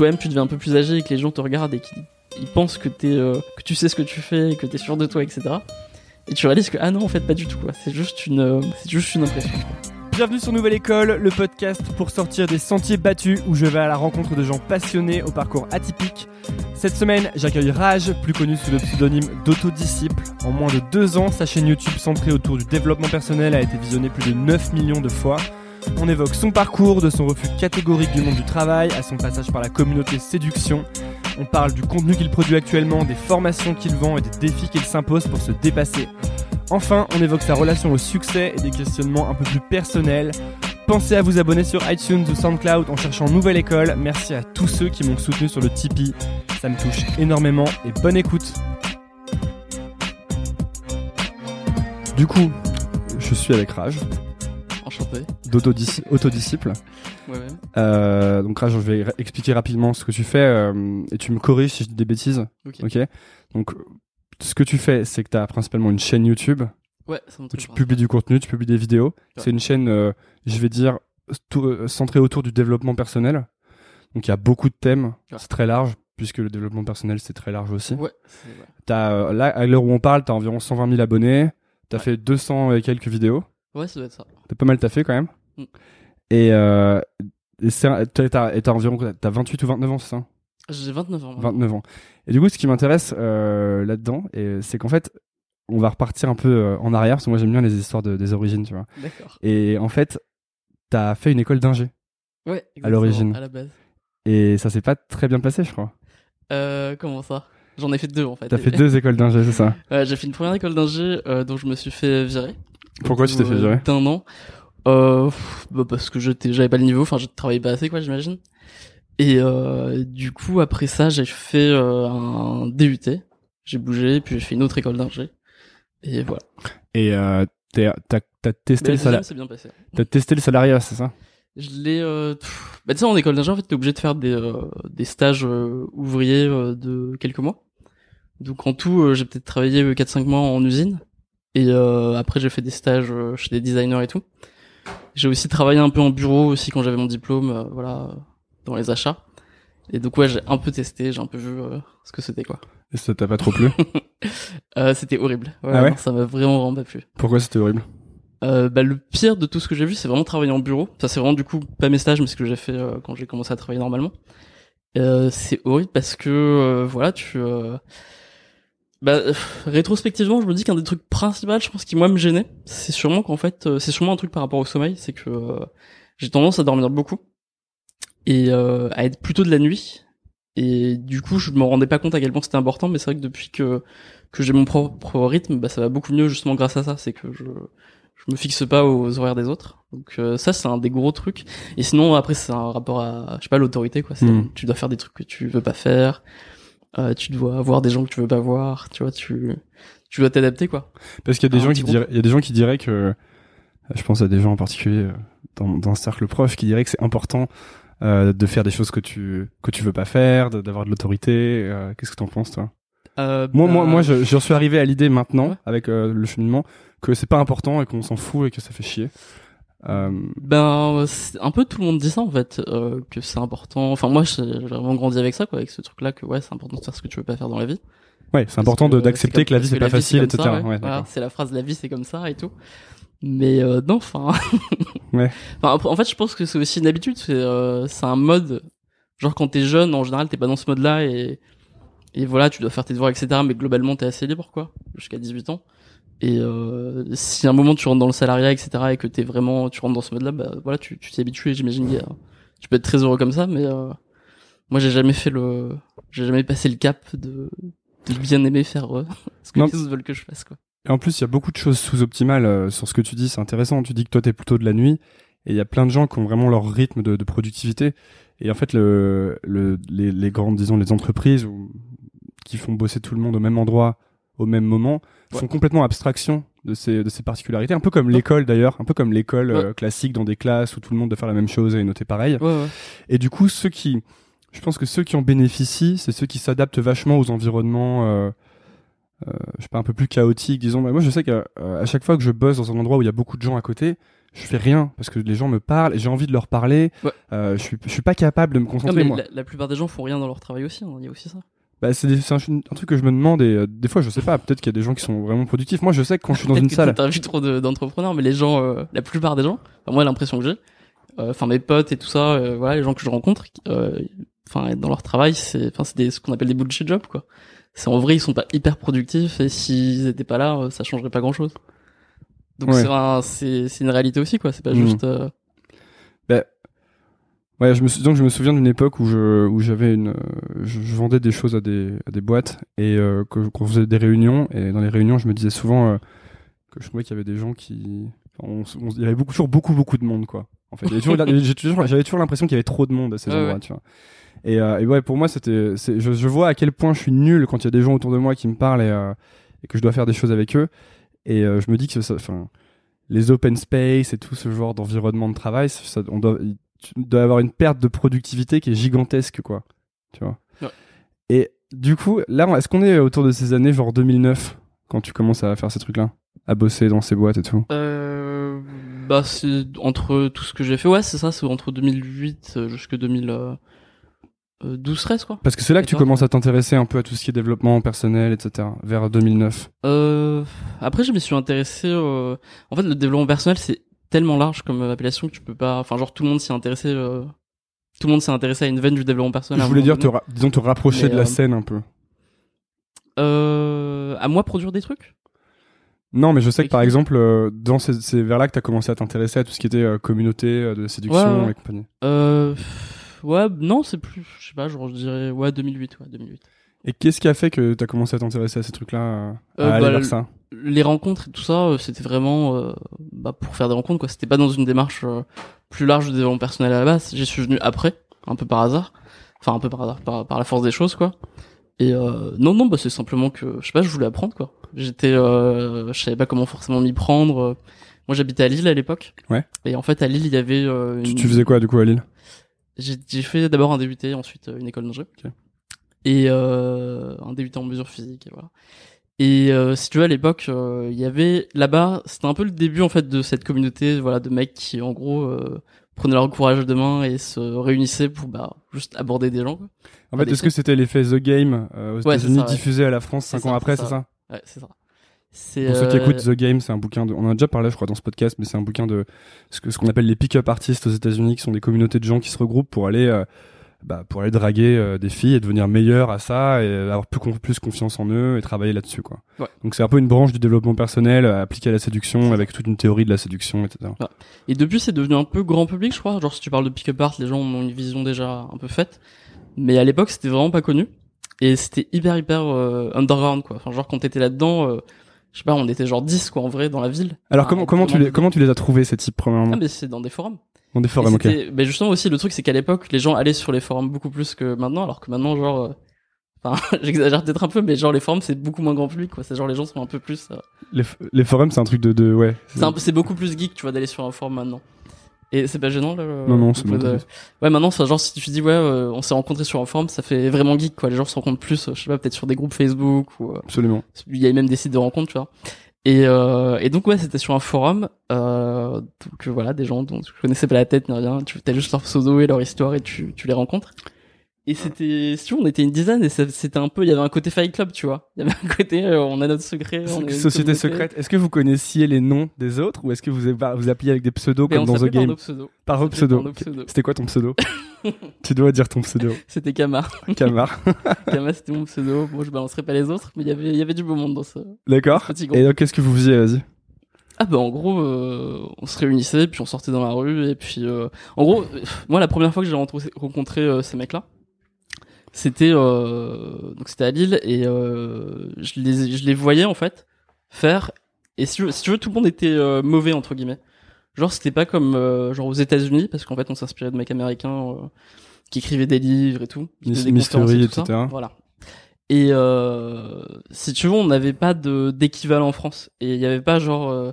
toi-même tu deviens un peu plus âgé et que les gens te regardent et qu'ils pensent que, es, euh, que tu sais ce que tu fais et que tu es sûr de toi, etc. Et tu réalises que, ah non, en fait, pas du tout, quoi. C'est juste une, euh, c'est juste une impression. Bienvenue sur Nouvelle École, le podcast pour sortir des sentiers battus où je vais à la rencontre de gens passionnés au parcours atypique. Cette semaine, j'accueille Raj, plus connu sous le pseudonyme d'Autodisciple. En moins de deux ans, sa chaîne YouTube centrée autour du développement personnel a été visionnée plus de 9 millions de fois. On évoque son parcours, de son refus catégorique du monde du travail à son passage par la communauté séduction. On parle du contenu qu'il produit actuellement, des formations qu'il vend et des défis qu'il s'impose pour se dépasser. Enfin, on évoque sa relation au succès et des questionnements un peu plus personnels. Pensez à vous abonner sur iTunes ou SoundCloud en cherchant Nouvelle École. Merci à tous ceux qui m'ont soutenu sur le Tipeee. Ça me touche énormément et bonne écoute. Du coup, je suis avec Rage. Enchanté. D'autodisciple. Ouais, ouais. Euh, donc Rage, je vais expliquer rapidement ce que tu fais euh, et tu me corriges si je dis des bêtises. Ok. Donc ce que tu fais, c'est que tu as principalement une chaîne YouTube Ouais, ça où tu publies du contenu, tu publies des vidéos. Ouais. C'est une chaîne, euh, je vais dire, tout- centrée autour du développement personnel. Donc il y a beaucoup de thèmes, c'est très large, puisque le développement personnel c'est très large aussi. Ouais. T'as, euh, là, à l'heure où on parle, t'as environ 120 000 abonnés, t'as Ouais. fait 200 et quelques vidéos, Ouais, ça doit être ça. T'as pas mal taffé quand même. Mm. Et, euh, et t'as, t'as, environ, t'as 28 ou 29 ans, c'est ça? J'ai 29 ans. maintenant. 29 ans. Et du coup, ce qui m'intéresse euh, là-dedans, et c'est qu'en fait, on va repartir un peu euh, en arrière, parce que moi j'aime bien les histoires de, des origines, tu vois. D'accord. Et en fait, t'as fait une école d'ingé. Ouais, exactement, l'origine. À la base. Et ça s'est pas très bien passé, je crois. Euh, comment ça? J'en ai fait deux en fait. T'as fait deux écoles d'ingé, c'est ça? Ouais, j'ai fait une première école d'ingé euh, dont je me suis fait virer. Pourquoi tu t'es fait virer D'un an. Euh, bah parce que j'étais, j'avais pas le niveau, enfin je travaillais pas assez quoi, j'imagine. Et euh, du coup après ça, j'ai fait euh, un DUT. J'ai bougé, puis j'ai fait une autre école d'ingé. Et voilà. Et euh, t'as t'as testé, le le sala- deuxième, c'est bien passé. t'as testé le salariat, c'est ça? Je l'ai. Euh... Bah tu sais, en école d'ingé, en fait, t'es obligé de faire des euh, des stages euh, ouvriers euh, de quelques mois. Donc en tout, j'ai peut-être travaillé euh, 4-5 mois en usine. Et euh, après, j'ai fait des stages euh, chez des designers et tout. J'ai aussi travaillé un peu en bureau aussi quand j'avais mon diplôme, euh, voilà, dans les achats. Et donc ouais, j'ai un peu testé, j'ai un peu vu euh, ce que c'était quoi. Et ça t'a pas trop plu? Euh, c'était horrible. Ouais, Ah ouais? non, ça m'a vraiment vraiment pas plu. Pourquoi c'était horrible? Euh, bah, le pire de tout ce que j'ai vu, c'est vraiment travailler en bureau. Ça, c'est vraiment du coup pas mes stages, mais ce que j'ai fait quand j'ai commencé à travailler normalement. Euh, c'est horrible parce que euh, voilà, tu. Bah, euh, rétrospectivement, je me dis qu'un des trucs principaux, je pense, qui moi me gênait, c'est sûrement qu'en fait, euh, c'est sûrement un truc par rapport au sommeil, c'est que euh, j'ai tendance à dormir beaucoup et euh, à être plutôt de la nuit. Et du coup, je me rendais pas compte à quel point c'était important, mais c'est vrai que depuis que que j'ai mon propre rythme, bah ça va beaucoup mieux justement grâce à ça. C'est que je je me fixe pas aux horaires des autres. Donc euh, ça c'est un des gros trucs. Et sinon après c'est un rapport à je sais pas l'autorité quoi. C'est Mm. tu dois faire des trucs que tu veux pas faire. Euh, tu dois avoir des gens que tu veux pas voir. Tu vois tu tu dois t'adapter quoi. Parce qu'il y a des Un gens qui diraient, il y a des gens qui diraient que, je pense à des gens en particulier euh, dans, dans le cercle proche qui diraient que c'est important euh, de faire des choses que tu que tu veux pas faire, d'avoir de l'autorité. euh, Qu'est-ce que t'en penses toi? Euh, Moi, bah, moi, moi, je, j'en suis arrivé à l'idée maintenant Ouais. avec euh, le cheminement que c'est pas important et qu'on s'en fout et que ça fait chier. Euh, Ben, un peu tout le monde dit ça en fait, euh, que c'est important. Enfin moi, j'ai vraiment grandi avec ça, quoi, avec ce truc-là, que ouais, c'est important de faire ce que tu veux pas faire dans la vie. ouais, c'est important que d'accepter que la vie c'est pas facile, etc. ça, ouais, Voilà, c'est la phrase la vie c'est comme ça et tout. Mais euh, non, enfin. Ouais. Enfin, en fait, je pense que c'est aussi une habitude. C'est euh, c'est un mode. Genre quand t'es jeune, en général, t'es pas dans ce mode-là et et voilà, tu dois faire tes devoirs, etc. Mais globalement, t'es assez libre, quoi, jusqu'à 18 ans. Et euh, si à un moment tu rentres dans le salariat, etc. et que t'es vraiment, tu rentres dans ce mode-là, bah voilà, tu tu t'y habitues. Et j'imagine que tu peux être très heureux comme ça, mais euh, moi j'ai jamais fait le, j'ai jamais passé le cap de de bien aimer faire euh, ce que Non. les autres veulent que je fasse, quoi. Et en plus, il y a beaucoup de choses sous-optimales euh, sur ce que tu dis. C'est intéressant. Tu dis que toi, t'es plutôt de la nuit. Et il y a plein de gens qui ont vraiment leur rythme de, de productivité. Et en fait, le, le, les, les grandes, disons, les entreprises où, qui font bosser tout le monde au même endroit, au même moment, Ouais. font complètement abstraction de ces, de ces particularités. Un peu comme l'école d'ailleurs, un peu comme l'école euh, classique dans des classes où tout le monde doit faire la même chose et noter pareil. Ouais. Et du coup, ceux qui, je pense que ceux qui en bénéficient, c'est ceux qui s'adaptent vachement aux environnements, euh, euh, je sais pas, un peu plus chaotiques, disons. Bah, moi, je sais qu'à à chaque fois que je bosse dans un endroit où il y a beaucoup de gens à côté, je fais rien parce que les gens me parlent et j'ai envie de leur parler. Je suis je suis pas capable de me Non, concentrer mais moi. la, la plupart des gens font rien dans leur travail aussi. hein, Il y a aussi ça. Bah, c'est un, un truc que je me demande et euh, des fois je sais pas. Peut-être qu'il y a des gens qui sont vraiment productifs. Moi je sais que quand je suis dans Peut-être une que salle. T'as vu trop de- d'entrepreneurs, mais les gens, euh, la plupart des gens, enfin, moi l'impression que j'ai, euh, enfin mes potes et tout ça, euh, voilà, les gens que je rencontre, euh, enfin dans leur travail, c'est, enfin c'est des- ce qu'on appelle des bullshit jobs quoi. C'est en vrai ils sont pas hyper productifs et s'ils étaient pas là, ça changerait pas grand chose. Donc Ouais. c'est un- c'est c'est une réalité aussi quoi. C'est pas Mhm. juste. Ouais, je me sou- donc je me souviens d'une époque où je où j'avais une euh, je, je vendais des choses à des à des boîtes et euh, que qu'on faisait des réunions et dans les réunions je me disais souvent euh, que je trouvais qu'il y avait des gens qui on on il y avait beaucoup toujours beaucoup beaucoup de monde quoi. En fait, toujours- toujours- j'avais toujours l'impression qu'il y avait trop de monde à ces endroits, ouais. tu vois. Et, euh, et ouais, pour moi c'était je, je vois à quel point je suis nul quand il y a des gens autour de moi qui me parlent et, euh, et que je dois faire des choses avec eux et euh, je me dis que enfin les open space et tout ce genre d'environnement de travail, ça, on doit, tu dois avoir une perte de productivité qui est gigantesque, quoi. Tu vois. Ouais. Et du coup, là, est-ce qu'on est autour de ces années, genre 2009, quand tu commences à faire ces trucs-là, à bosser dans ces boîtes et tout? Euh, bah c'est entre tout ce que j'ai fait, ouais c'est ça, c'est entre 2008 euh, jusque 2012 13 quoi. Parce que c'est là que tu commences à t'intéresser un peu à tout ce qui est développement personnel, etc. Vers 2009. Euh, après, je m'y suis intéressé. euh, En fait, le développement personnel, c'est tellement large comme appellation que tu peux pas. Enfin, genre tout le monde s'y est intéressé. euh, Tout le monde s'est intéressé à une veine du développement personnel. Je voulais dire, te ra- disons, te rapprocher Mais, de la euh, scène un peu. Euh, à moi produire des trucs? Non, mais je sais que par exemple, euh, dans ces, c'est vers là que tu as commencé à t'intéresser à tout ce qui était euh, communauté, de séduction Ouais, ouais. et compagnie. Euh, ouais, non, c'est plus. Je sais pas, genre je dirais ouais 2008, ouais 2008. Et qu'est-ce qui a fait que tu as commencé à t'intéresser à ces trucs-là, à Euh, aller bah, vers ça Les rencontres et tout ça, euh, c'était vraiment euh, bah, pour faire des rencontres quoi. C'était pas dans une démarche euh, plus large de développement personnel à la base. J'y suis venu après, un peu par hasard. Enfin un peu par hasard, par, par la force des choses quoi. Et euh, non non bah c'est simplement que je sais pas, je voulais apprendre quoi. J'étais, euh, je savais pas comment forcément m'y prendre. Moi j'habitais à Lille à l'époque. Ouais. Et en fait à Lille il y avait. euh, tu, une- tu faisais quoi du coup à Lille? J'ai fait d'abord un DUT, ensuite une école d'ingé. Ok. Et euh, un DUT en mesure physique, et voilà. Et euh, si tu veux, à l'époque, euh, il y avait là-bas, c'était un peu le début en fait de cette communauté, voilà, de mecs qui en gros euh, prenaient leur courage de main et se réunissaient pour bah juste aborder des gens. Quoi. En fait, est-ce que c'était l'effet The Game euh, aux Ouais, États-Unis ouais. diffusé à la France C'est 5 ça, ans après, c'est ça. ça? Ouais, c'est ça. C'est Pour ceux qui euh, écoutent The Game, c'est un bouquin de. On en a déjà parlé, je crois, dans ce podcast, mais c'est un bouquin de ce que ce qu'on appelle les pick-up artists aux États-Unis, qui sont des communautés de gens qui se regroupent pour aller, euh, bah, pour aller draguer euh, des filles et devenir meilleurs à ça et avoir plus, con- plus confiance en eux et travailler là-dessus, quoi. Ouais. Donc c'est un peu une branche du développement personnel euh, appliquée à la séduction, avec toute une théorie de la séduction, etc. Et depuis, c'est devenu un peu grand public, je crois. Genre, si tu parles de pick-up art, les gens ont une vision déjà un peu faite. Mais à l'époque, c'était vraiment pas connu. Et c'était hyper, hyper euh, underground, quoi. Enfin, genre, quand t'étais là-dedans, euh, je sais pas, on était genre 10, quoi, en vrai, dans la ville. Alors comment comment tu les comment tu les as trouvés ces types premièrement? Ah, mais c'est dans des forums. Dans des Et forums, ok. c'était- Mais justement aussi, le truc, c'est qu'à l'époque, les gens allaient sur les forums beaucoup plus que maintenant, alors que maintenant, genre... euh, Enfin, j'exagère peut-être un peu, mais genre les forums c'est beaucoup moins grand public, quoi. C'est genre les gens sont un peu plus. euh, Les, forums, c'est un truc de, de ouais. C'est beaucoup plus geek, tu vois, d'aller sur un forum maintenant. Et c'est pas gênant là. Non, non, c'est bon, de-. Ouais, maintenant, c'est genre si tu dis ouais, euh, on s'est rencontrés sur un forum, ça fait vraiment geek, quoi. Les gens se rencontrent plus, euh, je sais pas, peut-être sur des groupes Facebook ou Absolument. il y a même des sites de rencontres, tu vois. Et, euh, et donc ouais, c'était sur un forum. Euh, donc voilà, des gens dont tu connaissais pas la tête ni rien. Tu as juste leur pseudo et leur histoire et tu, tu les rencontres. Et c'était, si on était une dizaine et c'était un peu, il y avait un côté Fight Club, tu vois. Il y avait un côté, euh, on a notre secret. on est Société secrète. Est-ce que vous connaissiez les noms des autres ou est-ce que vous vous appeliez avec des pseudos Mais comme on dans The s'appelait par Game nos pseudos. Par vos pseudos. C'était quoi ton pseudo Tu dois dire ton pseudo. C'était Kamar. Kamar. Kama, c'était mon pseudo. Bon, je balancerai pas les autres, mais il y avait, il y avait du beau monde dans ce D'accord. Et donc qu'est-ce que vous faisiez Vas-y. Ah bah en gros, euh, on se réunissait, puis on sortait dans la rue, et puis euh, en gros, moi la première fois que j'ai rencontré, rencontré euh, ces mecs-là, c'était euh, donc c'était à Lille et euh, je les je les voyais en fait faire. Et si tu veux, si tu veux tout le monde était euh, mauvais entre guillemets. Genre c'était pas comme euh, genre aux États-Unis parce qu'en fait on s'inspirait de mecs américains euh, qui écrivaient des livres et tout, qui des et tout ça. etc.. Voilà. Et euh, si tu veux, on n'avait pas de d'équivalent en France et il y avait pas genre euh,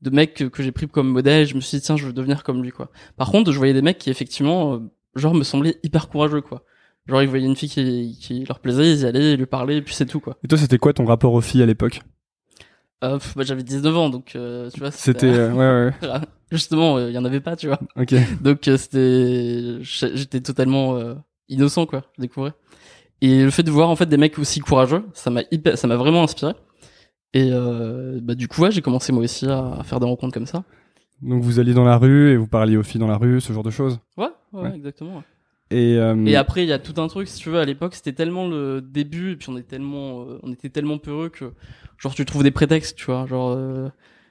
de mecs que, que j'ai pris comme modèle. Je me suis dit tiens, je veux devenir comme lui quoi. Par contre, je voyais des mecs qui effectivement euh, genre me semblaient hyper courageux quoi. Genre ils voyaient une fille qui, qui leur plaisait, ils y allaient, ils lui parlaient et puis c'est tout quoi. Et toi, c'était quoi ton rapport aux filles à l'époque? Euh, bah, j'avais 19 ans, donc euh, tu vois. C'était euh, ouais ouais. Justement, il y en avait pas, tu vois. Ok. Donc euh, c'était, j'étais totalement euh, innocent quoi, je découvrais. Et le fait de voir en fait des mecs aussi courageux, ça m'a ça m'a vraiment inspiré. Et euh, bah du coup ouais, j'ai commencé moi aussi à, à faire des rencontres comme ça. Donc vous alliez dans la rue et vous parliez aux filles dans la rue, ce genre de choses? Ouais, ouais, Ouais. exactement. ouais. Et, euh, Et après il y a tout un truc si tu veux à l'époque, c'était tellement le début et puis on est tellement, euh, on était tellement peureux que genre tu trouves des prétextes, tu vois, genre euh,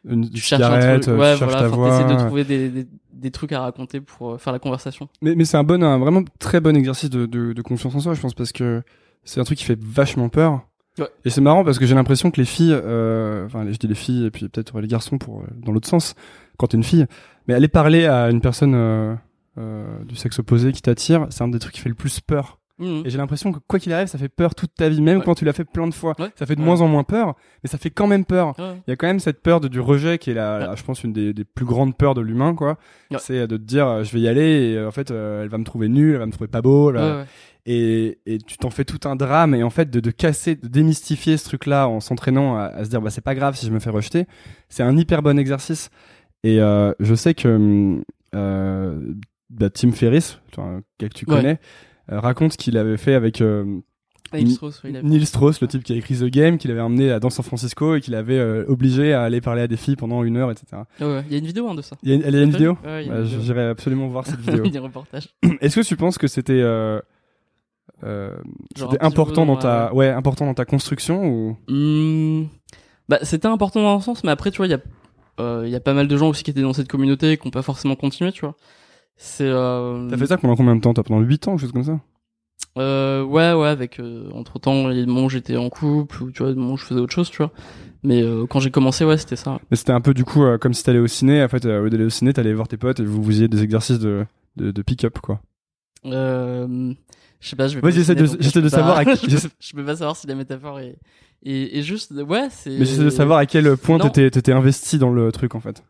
une tu cherches un truc, euh, ouais tu voilà, t'essaies de trouver des, des, des trucs à raconter pour euh, faire la conversation. Mais, mais c'est un bon, un vraiment très bon exercice de, de, de confiance en soi, je pense, parce que c'est un truc qui fait vachement peur. Ouais. Et c'est marrant parce que j'ai l'impression que les filles, euh, enfin, je dis les filles et puis peut-être les garçons pour dans l'autre sens, quand t'es une fille, mais aller parler à une personne du sexe opposé qui t'attire, c'est un des trucs qui fait le plus peur. Mhm. Et j'ai l'impression que quoi qu'il arrive, ça fait peur toute ta vie, même Ouais. quand tu l'as fait plein de fois. Ouais. Ça fait de Ouais. moins en moins peur, mais ça fait quand même peur. Il y a quand même cette peur de, du rejet qui est la, je pense, une des, des plus grandes peurs de l'humain, quoi. C'est de te dire, euh, je vais y aller et euh, en fait, euh, elle va me trouver nul, elle va me trouver pas beau, là. Et, et tu t'en fais tout un drame et en fait, de, de casser, de démystifier ce truc-là en s'entraînant à, à se dire, bah, c'est pas grave si je me fais rejeter. C'est un hyper bon exercice. Et euh, je sais que hum, euh, bah, Tim Ferriss, enfin, que tu connais, euh, raconte ce qu'il avait fait avec euh, Neil Strauss, Neil le type qui a écrit The Game, qu'il avait emmené à- dans San Francisco et qu'il avait euh, obligé à aller parler à des filles pendant une heure, etc. Ouais, ouais. Il y a une vidéo hein, de ça. Il y a, une- elle y a une T'as vidéo Ouais, Bah. J'irai absolument voir cette vidéo. des reportages. Est-ce que tu penses que c'était euh, euh, un important dans ta ouais important dans ta construction ou? Hmm, Bah, c'était important dans un sens, mais après, tu vois, il y a, il y a pas mal de gens aussi qui étaient dans cette communauté et qui ont pas forcément continué, tu vois. C'est. Euh... t'as fait ça pendant combien de temps? T'as pendant 8 ans, quelque chose comme ça? Euh, Ouais, ouais, avec. Euh, entre temps, moments où j'étais en couple, ou tu vois, où je faisais autre chose, tu vois. Mais euh, quand j'ai commencé, ouais, c'était ça. Mais c'était un peu du coup euh, comme si t'allais au ciné. En fait, au lieu d'aller au ciné, t'allais voir tes potes et vous vous faisiez des exercices de de, de pick-up quoi. Euh, je sais pas, je vais. Ouais, j'essaie de- j'essaie de pas- savoir à qui- je, peux, je peux pas savoir si la métaphore est. Et, et juste, ouais, c'est. Mais j'essaie de savoir à quel point t'étais t'étais investi dans le truc en fait.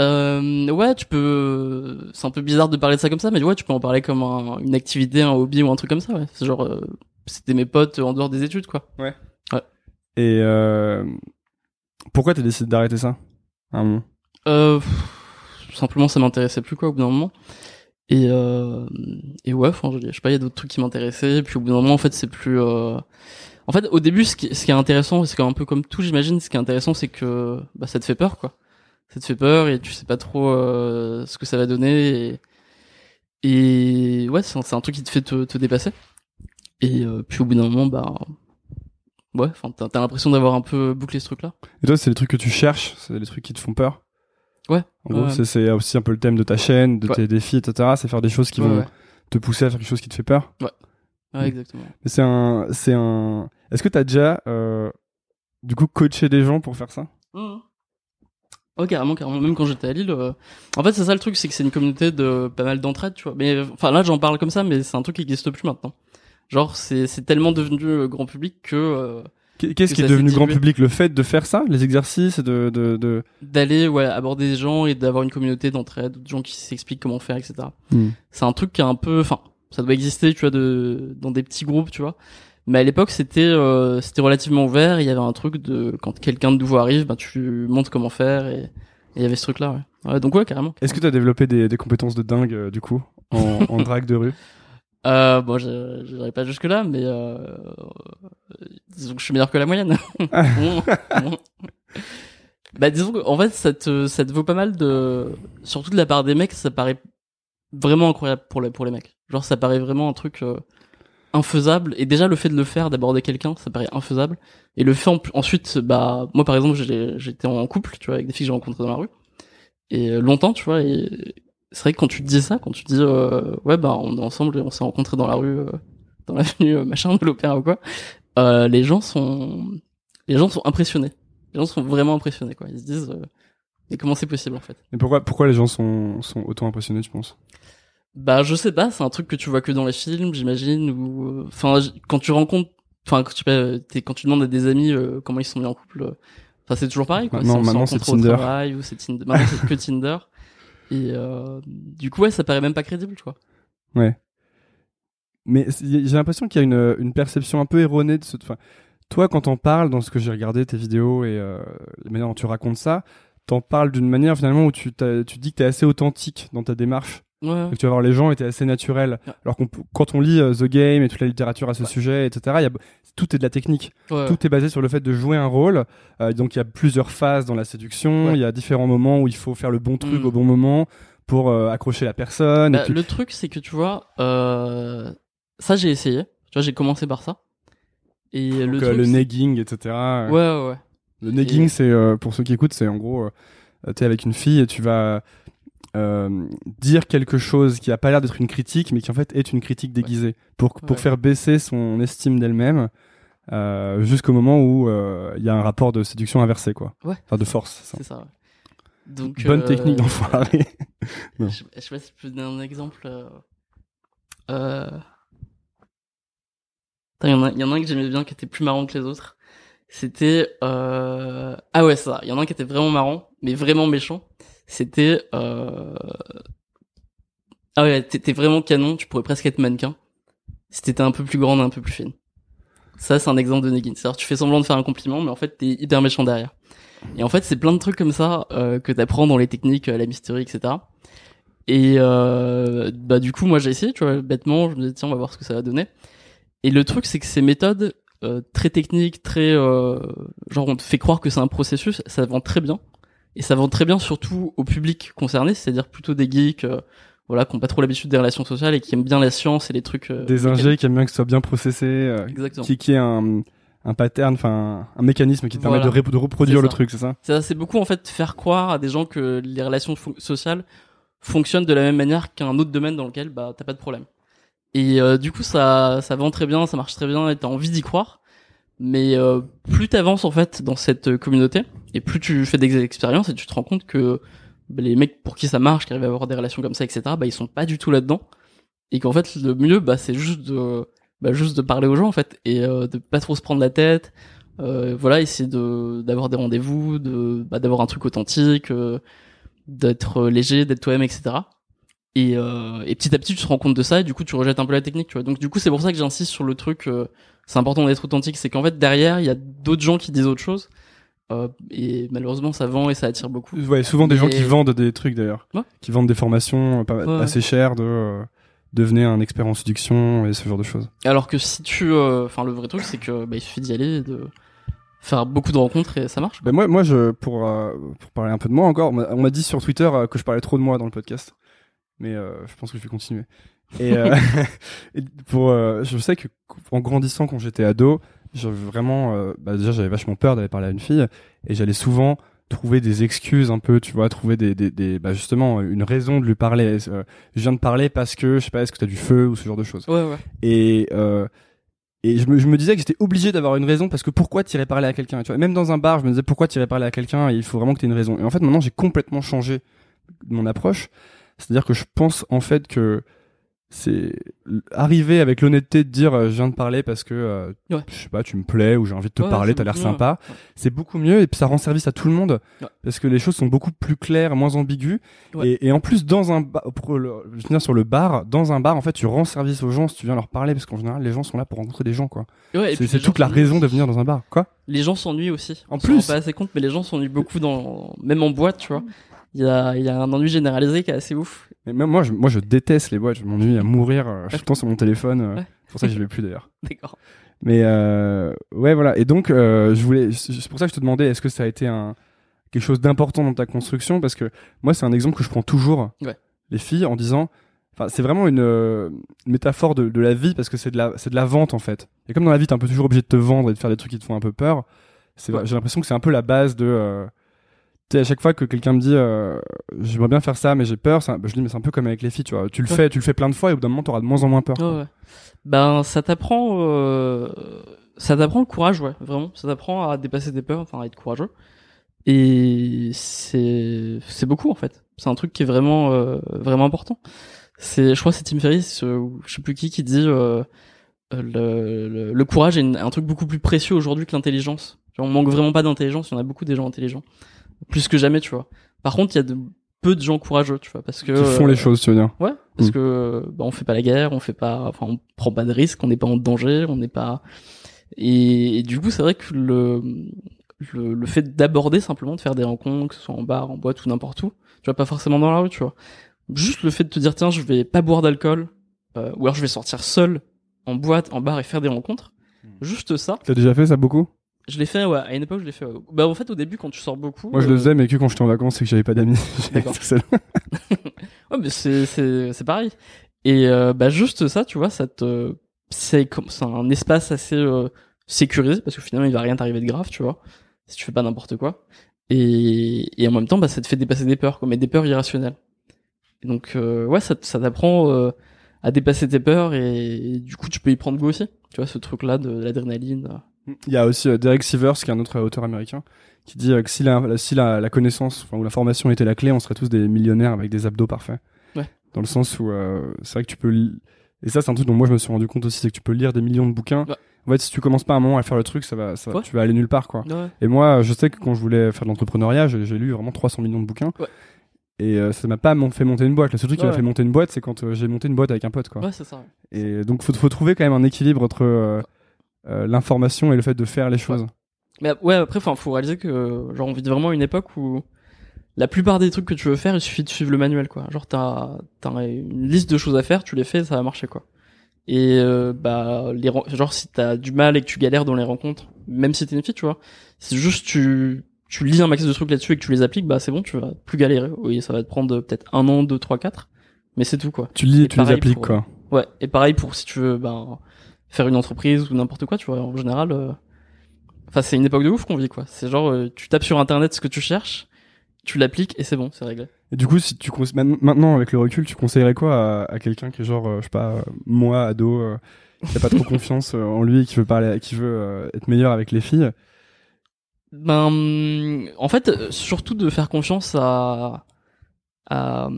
Euh, ouais, tu peux. C'est un peu bizarre de parler de ça comme ça, mais ouais, tu peux en parler comme un- une activité, un hobby ou un truc comme ça. Ouais, c'est genre, euh, c'était mes potes en dehors des études, quoi. Et euh, pourquoi t'as décidé d'arrêter ça à un moment? Euh, pff, simplement, ça m'intéressait plus, quoi, au bout d'un moment. Et euh, et ouais, enfin, je, je sais pas, il y a d'autres trucs qui m'intéressaient. Puis au bout d'un moment, en fait, c'est plus. euh, En fait, au début, ce qui, ce qui est intéressant, c'est un peu comme tout, j'imagine. Ce qui est intéressant, c'est que bah, ça te fait peur, quoi. Ça te fait peur et tu sais pas trop euh, ce que ça va donner. Et, et ouais, c'est un, truc qui te fait te, te dépasser. Et euh, puis au bout d'un moment, bah ouais, enfin, t'as t'as l'impression d'avoir un peu bouclé ce truc-là. Et toi, c'est les trucs que tu cherches, c'est les trucs qui te font peur? Ouais. En gros, Ouais. c'est- aussi un peu le thème de ta chaîne, de Ouais. tes défis, etc. C'est faire des choses qui Ouais, vont ouais. te pousser à faire quelque chose qui te fait peur? Ouais, Mm. exactement. Mais c'est un, c'est un. Est-ce que t'as déjà, euh, du coup, coaché des gens pour faire ça? Mhm. Oh carrément, carrément. Même quand j'étais à Lille, euh, en fait c'est ça le truc, c'est que c'est une communauté de pas mal d'entraide, tu vois. Mais enfin là j'en parle comme ça, mais c'est un truc qui existe plus maintenant. Genre c'est c'est tellement devenu euh, grand public que euh, Qu'est- Qu'est-ce Que qui est devenu grand public? Le fait de faire ça, les exercices, de, de, de... d'aller ouais aborder des gens et d'avoir une communauté d'entraide, de gens qui s'expliquent comment faire, etc. Hmm. C'est un truc qui est un peu, enfin ça doit exister, tu vois, de dans des petits groupes, tu vois. Mais à l'époque c'était euh, c'était relativement ouvert. Il y avait un truc de quand quelqu'un de nouveau arrive, ben tu montres comment faire et il y avait ce truc là. Ouais. Ouais, donc ouais carrément. Est-ce que t'as développé des, des compétences de dingue, euh, du coup, en, en drague de rue? Euh, bon, j'irai pas jusque là, mais euh, disons que je suis meilleur que la moyenne. Bon. bah disons que en fait ça te ça te vaut pas mal de surtout de la part des mecs, ça paraît vraiment incroyable pour les pour les mecs. Genre ça paraît vraiment un truc euh, infaisable. Et déjà le fait de le faire d'aborder quelqu'un, ça paraît infaisable. Et le fait en- ensuite bah moi par exemple, j'étais en couple, tu vois, avec des filles que j'ai rencontrées dans la rue. Et euh, longtemps, tu vois et c'est vrai que quand tu dis ça, quand tu dis euh, ouais bah on est ensemble et on s'est rencontrés dans la rue, euh, dans l'avenue euh, machin de l'opéra ou quoi, euh, les gens sont les gens sont impressionnés. Les gens sont vraiment impressionnés quoi. Ils se disent mais comment c'est possible en fait? Et pourquoi, pourquoi les gens sont, sont autant impressionnés, tu penses? Bah je sais pas, c'est un truc que tu vois que dans les films, j'imagine ou enfin quand tu rencontres enfin quand tu t'es- quand tu demandes à des amis euh, comment ils sont mis en couple euh, Enfin, c'est toujours pareil, quoi. Maintenant- Si on se maintenant, c'est Tinder. travail ou c'est Tinder. Maintenant, c'est que Tinder. Et euh, du coup, ouais, ça paraît même pas crédible, tu vois. Ouais. Mais j'ai l'impression qu'il y a une, une perception un peu erronée de ce. Enfin, toi, quand on parles dans ce que j'ai regardé tes vidéos et euh, la manière dont tu racontes ça, t'en parles d'une manière finalement où tu, tu dis que t'es assez authentique dans ta démarche. Ouais. Que tu vas voir les gens étaient assez naturels. Ouais. Alors qu'on, quand on lit euh, The Game et toute la littérature à ce sujet, etc., y a, tout est de la technique. Tout est basé sur le fait de jouer un rôle. Euh, donc il y a plusieurs phases dans la séduction. Il y a différents moments où il faut faire le bon truc Mm. au bon moment pour euh, accrocher la personne. Bah, et puis- Le truc, c'est que tu vois, ça j'ai essayé. Tu vois, j'ai commencé par ça. Et le donc, truc, le negging, etc. Ouais, ouais. Le negging, Et- c'est pour ceux qui écoutent, c'est en gros, euh, t'es avec une fille et tu vas euh, dire quelque chose qui a pas l'air d'être une critique, mais qui en fait est une critique déguisée pour pour Ouais. faire baisser son estime d'elle-même. euh, jusqu'au moment où euh, il y a un rapport de séduction inversé quoi Ouais. enfin de force c'est ça. C'est ça, ouais. Donc, bonne technique d'enfoiré Je, je sais pas si je peux donner un exemple. Il y, en a- il y en a un que j'aimais bien qui était plus marrant que les autres. C'était. Ah ouais, ça. Il y en a un qui était vraiment marrant, mais vraiment méchant. C'était. Euh... Ah ouais, t'étais vraiment canon, tu pourrais presque être mannequin. Si t'étais un peu plus grande un peu plus fine. Ça, c'est un exemple de negging. C'est-à-dire, tu fais semblant de faire un compliment, mais en fait, t'es hyper méchant derrière. Et en fait, c'est plein de trucs comme ça euh, que t'apprends dans les techniques, euh, la mystery, etc. Et euh, bah du coup, moi j'ai essayé, tu vois, bêtement, je me disais tiens, on va voir ce que ça va donner. Et le truc, c'est que ces méthodes euh, très techniques, très euh, genre on te fait croire que c'est un processus, ça vend très bien. Et ça vend très bien surtout au public concerné, c'est-à-dire plutôt des geeks, euh, voilà, qui ont pas trop l'habitude des relations sociales et qui aiment bien la science et les trucs. euh, des ingés qui aiment bien que ce soit bien processé euh, Exactement. qui qui est un un pattern enfin un mécanisme qui te permet de, de reproduire le truc c'est ça? C'est ça, c'est beaucoup en fait faire croire à des gens que les relations sociales fonctionnent de la même manière qu'un autre domaine dans lequel bah t'as pas de problème. Et euh, du coup ça ça vend très bien, ça marche très bien et t'as envie d'y croire. Mais euh, plus t'avances en fait dans cette communauté et plus tu fais des expériences et tu te rends compte que bah, les mecs pour qui ça marche, qui arrivent à avoir des relations comme ça, etc. Bah ils sont pas du tout là-dedans. Et qu'en fait le mieux bah c'est juste de bah, juste de parler aux gens en fait et euh, de pas trop se prendre la tête euh, voilà essayer de d'avoir des rendez-vous de bah, d'avoir un truc authentique euh, d'être léger d'être toi-même etc et, euh, et petit à petit tu te rends compte de ça et du coup tu rejettes un peu la technique tu vois. Donc du coup c'est pour ça que j'insiste sur le truc euh, c'est important d'être authentique. C'est qu'en fait derrière il y a d'autres gens qui disent autre chose euh, et malheureusement ça vend et ça attire beaucoup ouais souvent des gens qui vendent des trucs d'ailleurs Ouais. qui vendent des formations euh, pas- Ouais. assez chères de euh, devenez un expert en séduction et ce genre de choses alors que si tu euh, enfin le vrai truc c'est que bah, il suffit d'y aller et de faire beaucoup de rencontres et ça marche Ben moi, moi, je pour pour parler un peu de moi encore, on m'a- dit sur Twitter que je parlais trop de moi dans le podcast, mais je pense que je vais continuer. Et, et pour, je sais que en grandissant quand j'étais ado, j'avais vraiment, euh, bah déjà j'avais vachement peur d'aller parler à une fille, et j'allais souvent trouver des excuses un peu, tu vois, trouver des, des, des bah justement une raison de lui parler. Euh, je viens de parler parce que je sais pas, est-ce que t'as du feu ou ce genre de choses. ouais ouais Et euh, et je me, je me disais que j'étais obligé d'avoir une raison parce que pourquoi t'irais parler à quelqu'un tu vois même dans un bar je me disais pourquoi t'irais parler à quelqu'un et il faut vraiment que t'aies une raison et en fait maintenant j'ai complètement changé mon approche c'est à dire que je pense en fait que c'est arriver avec l'honnêteté de dire euh, je viens de parler parce que euh, Ouais. je sais pas tu me plais ou j'ai envie de te Ouais, parler t'as l'air sympa ouais. c'est beaucoup mieux et puis ça rend service à tout le monde parce que les choses sont beaucoup plus claires moins ambiguës et, et en plus dans un bar pour le, je finir sur le bar dans un bar en fait tu rends service aux gens si tu viens leur parler parce qu'en général les gens sont là pour rencontrer des gens quoi c'est toute la raison de venir dans un bar quoi les gens s'ennuient aussi. En On plus. pas assez compte, mais les gens s'ennuient beaucoup dans, même en boîte, tu vois. Il y a, il y a un ennui généralisé qui est assez ouf. mais même moi je, moi je déteste les boîtes je m'ennuie à mourir euh, je suis tout le temps sur mon téléphone euh, Ouais. c'est pour ça que j'y vais plus d'ailleurs D'accord. mais euh, ouais voilà et donc euh, je voulais c'est pour ça que je te demandais est-ce que ça a été un quelque chose d'important dans ta construction? Parce que moi c'est un exemple que je prends toujours Ouais. les filles en disant enfin c'est vraiment une, euh, une métaphore de, de la vie parce que c'est de la c'est de la vente en fait et comme dans la vie t'es un peu toujours obligé de te vendre et de faire des trucs qui te font un peu peur c'est Ouais. j'ai l'impression que c'est un peu la base de euh, sais, à chaque fois que quelqu'un me dit euh, j'aimerais bien faire ça mais j'ai peur ça, bah, je dis mais c'est un peu comme avec les filles tu vois tu le Ouais. fais tu le fais plein de fois et au bout d'un moment t'auras de moins en moins peur ouais. Ben, ça t'apprend, euh, ça t'apprend le courage, ouais, vraiment. Ça t'apprend à dépasser tes peurs, enfin, à être courageux. Et c'est, c'est beaucoup, en fait. C'est un truc qui est vraiment, euh, vraiment important. C'est, je crois, que c'est Tim Ferriss, ou je sais plus qui, qui dit, le, le, le courage est une- un truc beaucoup plus précieux aujourd'hui que l'intelligence. On manque vraiment pas d'intelligence, il y en a beaucoup des gens intelligents. Plus que jamais, tu vois. Par contre, il y a de, peu de gens courageux, tu vois, parce que. qui font euh, les choses tu veux dire Ouais, parce Mm. que bah, on fait pas la guerre, on fait pas, enfin on prend pas de risques, on n'est pas en danger, on n'est pas. Et, et du coup, c'est vrai que le, le, le fait d'aborder simplement, de faire des rencontres, que ce soit en bar, en boîte ou n'importe où, tu vois, pas forcément dans la rue, tu vois. Juste le fait de te dire, tiens, je vais pas boire d'alcool, euh, ou alors je vais sortir seul en boîte, en bar et faire des rencontres. Juste ça. T'as déjà fait ça beaucoup? Je l'ai fait, ouais, à une époque, je l'ai fait. ouais. Bah, en fait, au début, quand tu sors beaucoup. Moi, je le euh, faisais, mais que quand j'étais en vacances et que j'avais pas d'amis. J'étais D'accord. tout seul. Ouais, mais c'est c'est c'est pareil. Et euh, bah juste ça, tu vois, ça te c'est comme c'est un espace assez euh, sécurisé parce que finalement il va rien t'arriver de grave, tu vois, si tu fais pas n'importe quoi. Et et en même temps, bah ça te fait dépasser des peurs, quoi, mais des peurs irrationnelles. Et donc euh, ouais, ça t- ça t'apprend euh, à dépasser tes peurs et, et du coup tu peux y prendre goût aussi. Tu vois ce truc là de l'adrénaline. Il y a aussi euh, Derek Sivers, qui est un autre auteur américain, qui dit euh, que si la, si la, la connaissance enfin, ou la formation était la clé, on serait tous des millionnaires avec des abdos parfaits. Ouais. Dans le sens où euh, c'est vrai que tu peux et ça c'est un truc dont moi je me suis rendu compte aussi, c'est que tu peux lire des millions de bouquins. Ouais. En fait, si tu commences pas à un moment à faire le truc, ça va, ça va- Ouais. tu vas aller nulle part quoi. Ouais. Et moi, je sais que quand je voulais faire de l'entrepreneuriat, j'ai lu vraiment 300 millions de bouquins. Ouais. Et euh, ça m'a pas fait monter une boîte. Le seul truc qui m'a fait monter une boîte, c'est quand euh, j'ai monté une boîte avec un pote quoi. Ouais, c'est ça. Et donc faut, faut trouver quand même un équilibre entre euh, euh, l'information et le fait de faire les choses. Mais ouais, après, enfin, faut réaliser que euh, genre on vit vraiment une époque où la plupart des trucs que tu veux faire, il suffit de suivre le manuel, quoi. Genre t'as t'as une liste de choses à faire, tu les fais, ça va marcher, quoi. Et euh, bah les genre si t'as du mal et que tu galères dans les rencontres, même si t'es une fille, tu vois, c'est juste tu tu lis un max de trucs là-dessus et que tu les appliques, bah c'est bon, tu vas plus galérer. Oui, ça va te prendre euh, peut-être un an, deux, trois, quatre, mais c'est tout, quoi. Tu lis, Et tu les appliques pour- quoi. Ouais, et pareil pour si tu veux ben faire une entreprise ou n'importe quoi, tu vois, en général euh, enfin c'est une époque de ouf qu'on vit quoi. C'est genre euh, tu tapes sur internet ce que tu cherches, tu l'appliques et c'est bon, c'est réglé. Et du coup, si tu conse- maintenant avec le recul, tu conseillerais quoi à, à quelqu'un qui est genre, euh, je sais pas, euh, moi ado, euh, qui a pas trop confiance en lui, et qui veut parler, qui veut être meilleur avec les filles? Ben en fait surtout de faire confiance à à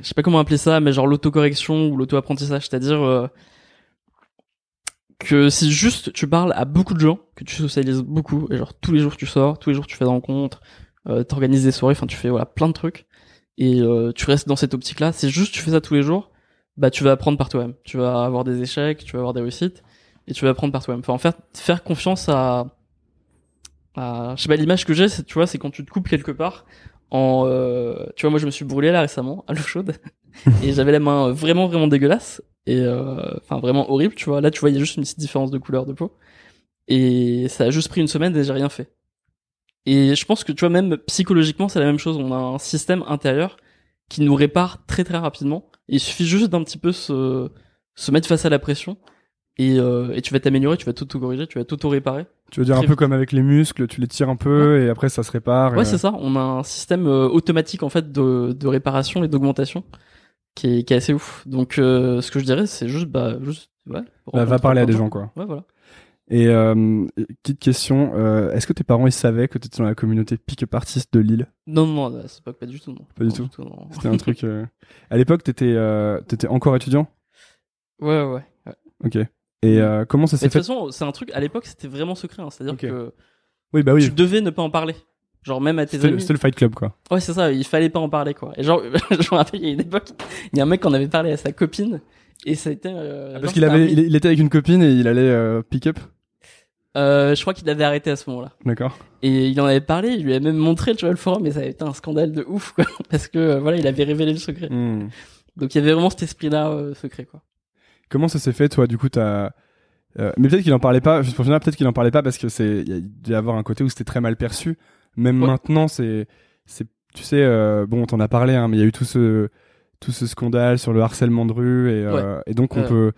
je sais pas comment appeler ça mais genre l'autocorrection ou l'auto-apprentissage, c'est-à-dire euh, que si juste tu parles à beaucoup de gens, que tu socialises beaucoup, et genre tous les jours tu sors, tous les jours tu fais des rencontres, euh, t'organises des soirées, enfin tu fais voilà plein de trucs, et euh, tu restes dans cette optique-là, c'est juste tu fais ça tous les jours, bah tu vas apprendre par toi-même, tu vas avoir des échecs, tu vas avoir des réussites, et tu vas apprendre par toi-même. Enfin en fait faire confiance à, à je sais pas l'image que j'ai, c'est tu vois c'est quand tu te coupes quelque part. En, euh, tu vois, moi je me suis brûlé là récemment à l'eau chaude et j'avais la main vraiment vraiment dégueulasse et euh, enfin vraiment horrible tu vois. Là tu vois il y a juste une petite différence de couleur de peau. Et ça a juste pris une semaine et j'ai rien fait. Et je pense que tu vois même psychologiquement c'est la même chose. On a un système intérieur qui nous répare très très rapidement. Et il suffit juste d'un petit peu se se mettre face à la pression. Et, euh, et tu vas t'améliorer tu vas t'auto-corriger tu vas t'auto-réparer. Tu veux dire un peu comme avec les muscles, tu les tires un peu et après ça se répare. Ouais, et- c'est ça. On a un système euh, automatique en fait de, de réparation et d'augmentation qui est, qui est assez ouf. Donc, euh, ce que je dirais, c'est juste, bah, juste, ouais. Bah, va parler à des de gens quoi. Ouais, voilà. Et euh, petite question, euh, est-ce que tes parents ils savaient que t'étais dans la communauté pick-up artist de Lille? Non, non, non, c'est pas, pas du tout, non. Pas du Non, tout. C'était un truc. euh, À l'époque, t'étais t'étais encore étudiant? Ouais, ouais. ouais. Ok. Et euh, comment ça s'est de toute fait? façon, c'est un truc, à l'époque, c'était vraiment secret. hein. C'est-à-dire que Oui, bah oui. tu devais ne pas en parler. Genre, même à tes amis. c'était le Fight Club quoi. Ouais, c'est ça, il fallait pas en parler, quoi. Et genre, je me rappelle, il y a une époque, il y a un mec qui en avait parlé à sa copine, et ça a été, euh, Parce qu'il un avait, il, était avec une copine et il allait euh, pick-up. Euh, je crois qu'il avait arrêté à ce moment-là. D'accord. Et il en avait parlé, il lui a même montré, tu vois, le forum, mais ça avait été un scandale de ouf, quoi. Parce que, euh, voilà, il avait révélé le secret. Hmm. Donc il y avait vraiment cet esprit-là, secret, quoi. Comment ça s'est fait, toi Du coup, t'as. Euh, mais peut-être qu'il en parlait pas. Juste pour finir, peut-être qu'il en parlait pas parce que c'est. Il y a- y avoir un côté où c'était très mal perçu. Même Ouais. maintenant, c'est. C'est. Tu sais, euh, bon, on t'en a parlé, hein, mais il y a eu tout ce tout ce scandale sur le harcèlement de rue et, euh, et donc on Ouais. peut.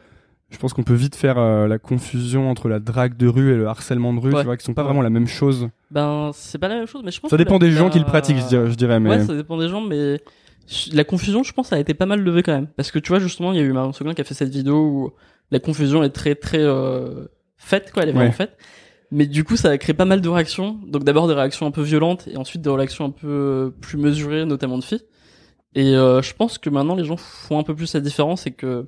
Je pense qu'on peut vite faire euh, la confusion entre la drague de rue et le harcèlement de rue, tu vois, qui sont pas vraiment la même chose. Ben, c'est pas la même chose, mais je pense Ça que dépend la- des gens qui le pratiquent, je dirais, je dirais, mais. Ouais, ça dépend des gens, mais la confusion, je pense, a été pas mal levée quand même. Parce que tu vois, justement, il y a eu Marion Seguin qui a fait cette vidéo où la confusion est très, très euh, faite, quoi, elle est vraiment faite. Mais du coup, ça a créé pas mal de réactions. Donc d'abord des réactions un peu violentes et ensuite des réactions un peu euh, plus mesurées, notamment de filles. Et euh, je pense que maintenant les gens font un peu plus la différence et que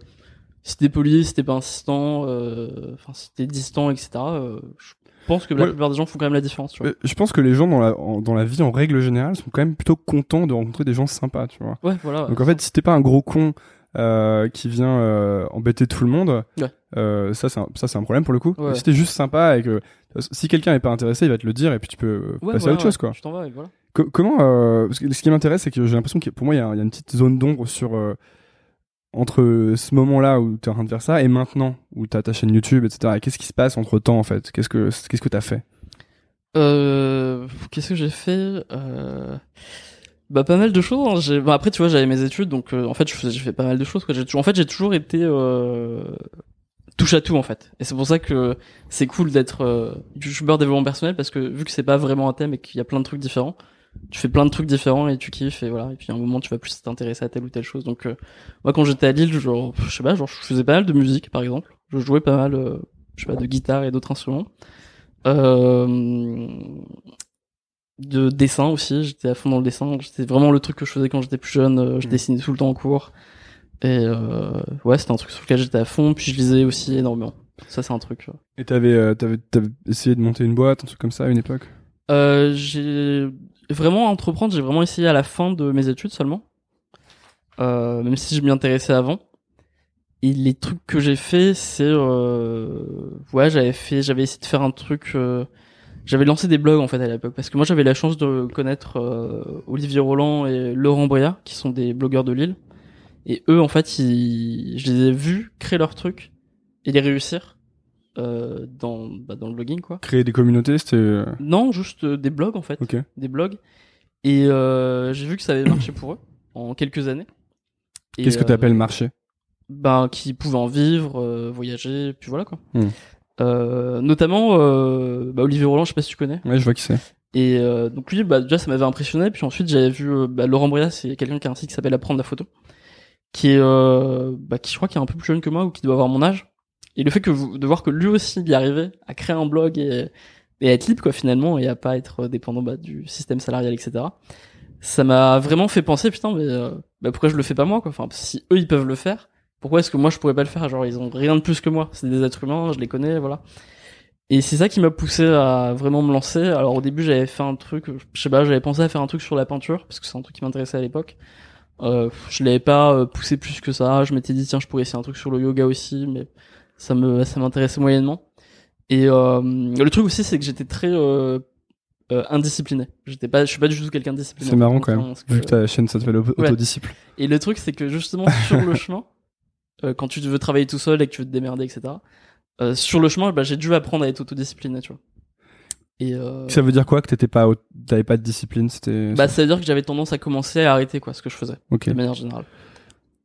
si t'es poli, si t'es pas insistant, euh, enfin si t'es distant, etc. euh, je pense que la Ouais. plupart des gens font quand même la différence. Tu vois. Je pense que les gens dans la, en- dans la vie, en règle générale, sont quand même plutôt contents de rencontrer des gens sympas, tu vois. Ouais, voilà. Donc en fait, si t'es pas un gros con euh, qui vient euh, embêter tout le monde, Ouais. euh, ça c'est un, ça c'est un problème pour le coup. Ouais. Si t'es juste sympa et que si quelqu'un est pas intéressé, il va te le dire et puis tu peux euh, Ouais, passer à autre chose quoi. Tu t'en vas et voilà. Co- comment euh, parce que ce qui m'intéresse c'est que j'ai l'impression que pour moi il y, a il y a une petite zone d'ombre sur euh, entre ce moment-là où tu es en train de faire ça et maintenant où tu as ta chaîne YouTube etc. Et qu'est-ce qui se passe entre temps en fait? Qu'est-ce que qu'est-ce que t'as fait? Euh, qu'est-ce que j'ai fait? Bah pas mal de choses. hein. Bah, après tu vois j'avais mes études donc euh, en fait je faisais- j'ai fait pas mal de choses quoi. J'ai toujours en fait j'ai toujours été euh, touche à tout en fait. Et c'est pour ça que c'est cool d'être euh, youtubeur développement personnel parce que vu que c'est pas vraiment un thème et qu'il y a plein de trucs différents, tu fais plein de trucs différents et tu kiffes et voilà. Et puis à un moment tu vas plus t'intéresser à telle ou telle chose. Donc euh, moi quand j'étais à Lille genre je sais pas genre je faisais pas mal de musique par exemple. Je jouais pas mal euh, je sais pas de guitare et d'autres instruments. Euh, de dessin aussi, j'étais à fond dans le dessin, c'était vraiment le truc que je faisais quand j'étais plus jeune, euh, je Mm. dessinais tout le temps en cours. Et euh, ouais, c'était un truc sur lequel j'étais à fond, puis je lisais aussi énormément. Ça c'est un truc. Et t'avais euh, t'avais t'avais essayé de monter une boîte un truc comme ça à une époque? Euh, j'ai vraiment entreprendre, j'ai vraiment essayé à la fin de mes études seulement. Euh, même si je m'y intéressais avant. Et les trucs que j'ai fait, c'est euh, ouais, j'avais fait, j'avais essayé de faire un truc. euh, j'avais lancé des blogs en fait à l'époque parce que moi j'avais la chance de connaître Olivier Roland et Laurent Bria qui sont des blogueurs de Lille. Et eux en fait, ils, je les ai vus créer leur truc et les réussir euh, dans bah, dans le blogging quoi. Créer des communautés c'était euh, Non, juste euh, des blogs en fait ok. des blogs et euh, j'ai vu que ça avait marché pour eux en quelques années. Qu'est-ce que euh, t'appelles marché Ben qui pouvaient en vivre, voyager, puis voilà quoi. Hmm. Notamment bah, Olivier Roland, je sais pas si tu connais. Ouais je vois qui c'est. Et donc lui, bah déjà ça m'avait impressionné. Puis ensuite j'avais vu bah, Laurent Bria, c'est quelqu'un qui a un site qui s'appelle Apprendre la photo, qui euh, bah, qui je crois qui est un peu plus jeune que moi ou qui doit avoir mon âge. Et le fait que vous- de voir que lui aussi il y arrivait à créer un blog et, et à être libre quoi finalement et à pas être dépendant bah, du système salarial etc. Ça m'a vraiment fait penser putain mais euh, bah, pourquoi je le fais pas moi quoi? Enfin si eux ils peuvent le faire, pourquoi est-ce que moi je pourrais pas le faire? Genre ils ont rien de plus que moi. C'est des êtres humains, je les connais voilà. Et c'est ça qui m'a poussé à vraiment me lancer. Alors au début j'avais fait un truc, je sais pas, j'avais pensé à faire un truc sur la peinture parce que c'est un truc qui m'intéressait à l'époque. Euh, je l'avais pas euh, poussé plus que ça. Je m'étais dit tiens je pourrais essayer un truc sur le yoga aussi, mais ça me ça m'intéressait moyennement. Et euh, le truc aussi c'est que j'étais très euh, euh, indiscipliné. J'étais pas, je suis pas du tout quelqu'un de discipliné. C'est marrant quand même. Que- Vu que ta chaîne Ouais. Autodisciple. et le truc, c'est que justement, sur le chemin, euh, quand tu veux travailler tout seul et que tu veux te démerder, etc., euh, sur le chemin, bah, j'ai dû apprendre à être autodiscipliné, tu vois. Et euh, Ça veut dire quoi que t'étais pas t'avais pas de discipline c'était bah, ça veut dire que j'avais tendance à commencer à arrêter, quoi, ce que je faisais, de manière générale.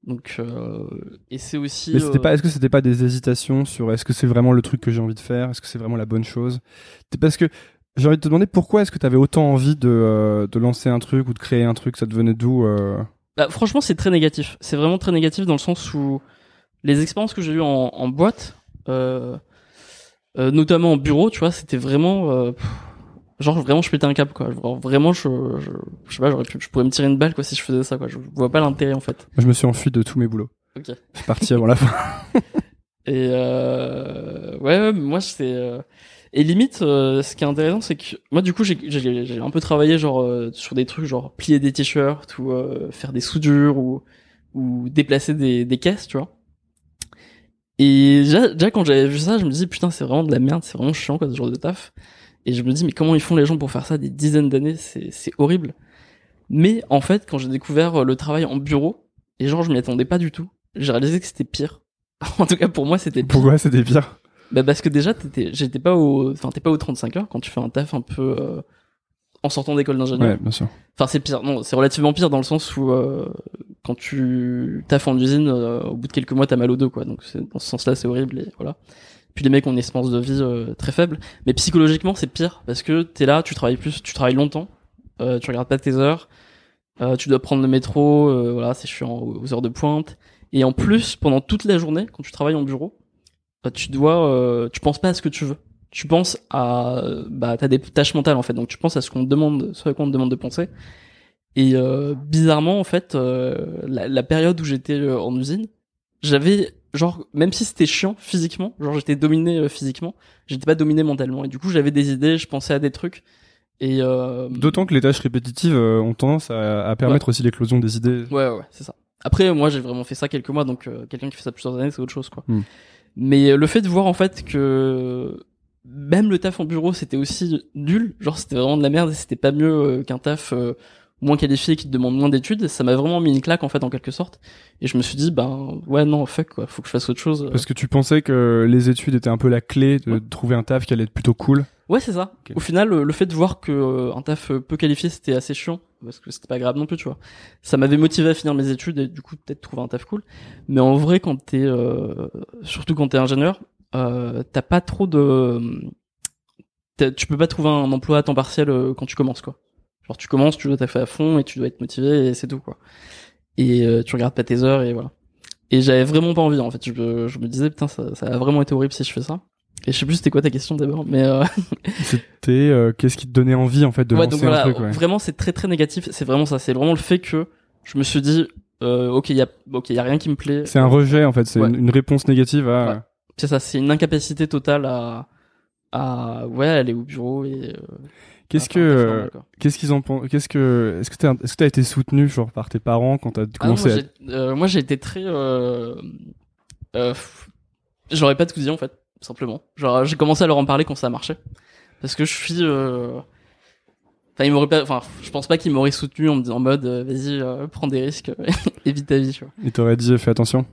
Donc, euh, et c'est aussi. Mais c'était euh, pas est-ce que c'était pas des hésitations sur est-ce que c'est vraiment le truc que j'ai envie de faire Est-ce que c'est vraiment la bonne chose? Parce que j'ai envie de te demander pourquoi est-ce que t'avais autant envie de de lancer un truc ou de créer un truc? Ça devenait d'où euh... Bah, franchement, c'est très négatif. C'est vraiment très négatif dans le sens où les expériences que j'ai eues en, en boîte, euh, euh, notamment en bureau, tu vois, c'était vraiment, euh, genre vraiment, je pétais un câble, quoi. Genre, vraiment, je, je, je sais pas, j'aurais pu, je pourrais me tirer une balle, quoi, si je faisais ça, quoi. Je vois pas l'intérêt, en fait. Moi, je me suis enfui de tous mes boulots. Ok. Je suis parti avant la fin. Et euh, ouais, ouais, moi c'est euh, et limite, euh, ce qui est intéressant, c'est que moi du coup j'ai j'ai j'ai un peu travaillé genre euh, sur des trucs genre plier des t-shirts ou euh, faire des soudures ou ou déplacer des des caisses, tu vois. Et déjà, déjà quand j'avais vu ça, je me dis putain c'est vraiment de la merde, c'est vraiment chiant quoi ce genre de taf. Et je me dis mais comment ils font les gens pour faire ça des dizaines d'années, c'est c'est horrible. Mais en fait, quand j'ai découvert euh, le travail en bureau, et genre je m'y attendais pas du tout, j'ai réalisé que c'était pire. en tout cas pour moi c'était pire. Pourquoi c'était pire? Bah parce que déjà t'étais j'étais pas au enfin t'es pas aux 35 heures quand tu fais un taf un peu euh, en sortant d'école d'ingénieur. Ouais, bien sûr. Enfin c'est pire non, c'est relativement pire dans le sens où euh, quand tu taffes en usine euh, au bout de quelques mois t'as mal au dos quoi. Donc c'est dans ce sens-là c'est horrible et voilà. Puis les mecs ont une espérance de vie euh, très faible, mais psychologiquement c'est pire parce que t'es là, tu travailles plus, tu travailles longtemps, euh, tu regardes pas tes heures, euh, tu dois prendre le métro, euh, voilà c'est chiant aux aux heures de pointe. Et en plus pendant toute la journée quand tu travailles en bureau, bah, tu dois euh, tu penses pas à ce que tu veux tu penses à bah t'as des tâches mentales en fait donc tu penses à ce qu'on te demande ce à quoi on te demande de penser et euh, bizarrement en fait euh, la, la période où j'étais euh, en usine j'avais genre même si c'était chiant physiquement genre j'étais dominé euh, physiquement j'étais pas dominé mentalement et du coup j'avais des idées je pensais à des trucs et euh, D'autant que les tâches répétitives euh, ont tendance à, à permettre aussi l'éclosion des idées. Ouais, ouais, c'est ça. Après, moi, j'ai vraiment fait ça quelques mois, donc euh, quelqu'un qui fait ça plusieurs années, c'est autre chose, quoi. Hmm. Mais le fait de voir en fait que même le taf en bureau, c'était aussi nul, genre c'était vraiment de la merde, et c'était pas mieux euh, qu'un taf euh, moins qualifié qui te demande moins d'études. Ça m'a vraiment mis une claque en fait, en quelque sorte. Et je me suis dit, ben ouais, non, fuck, quoi, faut que je fasse autre chose. Parce que tu pensais que les études étaient un peu la clé de Ouais. trouver un taf qui allait être plutôt cool. Ouais, c'est ça. Au final, euh, le fait de voir que euh, un taf euh, peu qualifié, c'était assez chiant, parce que c'était pas grave non plus, tu vois. Ça m'avait motivé à finir mes études et du coup peut-être trouver un taf cool. Mais en vrai, quand t'es, euh, surtout quand t'es ingénieur, euh, t'as pas trop de, tu peux pas trouver un emploi à temps partiel euh, quand tu commences, quoi. Genre tu commences, tu dois taffer à fond et tu dois être motivé et c'est tout, quoi. Et euh, tu regardes pas tes heures et voilà. Et j'avais vraiment pas envie en fait. Je, me- je me disais putain ça, ça a vraiment été horrible si je fais ça. Et je sais plus c'était quoi ta question d'abord, mais euh, C'était euh, qu'est-ce qui te donnait envie en fait de ouais, lancer donc voilà, un truc. Ouais. vraiment c'est très très négatif. C'est vraiment ça. C'est vraiment le fait que je me suis dit, euh, ok, il y a, ok, il y a rien qui me plaît. C'est un rejet en fait, c'est Ouais. une, une réponse négative à. C'est ça, c'est une incapacité totale à, à, ouais, aller au bureau et. euh, Qu'est-ce que, qu'est-ce qu'ils pensent Qu'est-ce que, est-ce que t'as, est-ce que t'as été soutenu genre par tes parents quand t'as Ah commencé moi, à j'ai- euh, moi j'ai été très, euh, j'aurais pas tout dit en fait, simplement. Genre j'ai commencé à leur en parler quand ça a marché, parce que je suis. Enfin, ils m'auraient pas. Enfin, je pense pas qu'ils m'auraient soutenu en me disant en mode, vas-y, prends des risques, évite ta vie, tu vois. Ils t'auraient dit fais attention.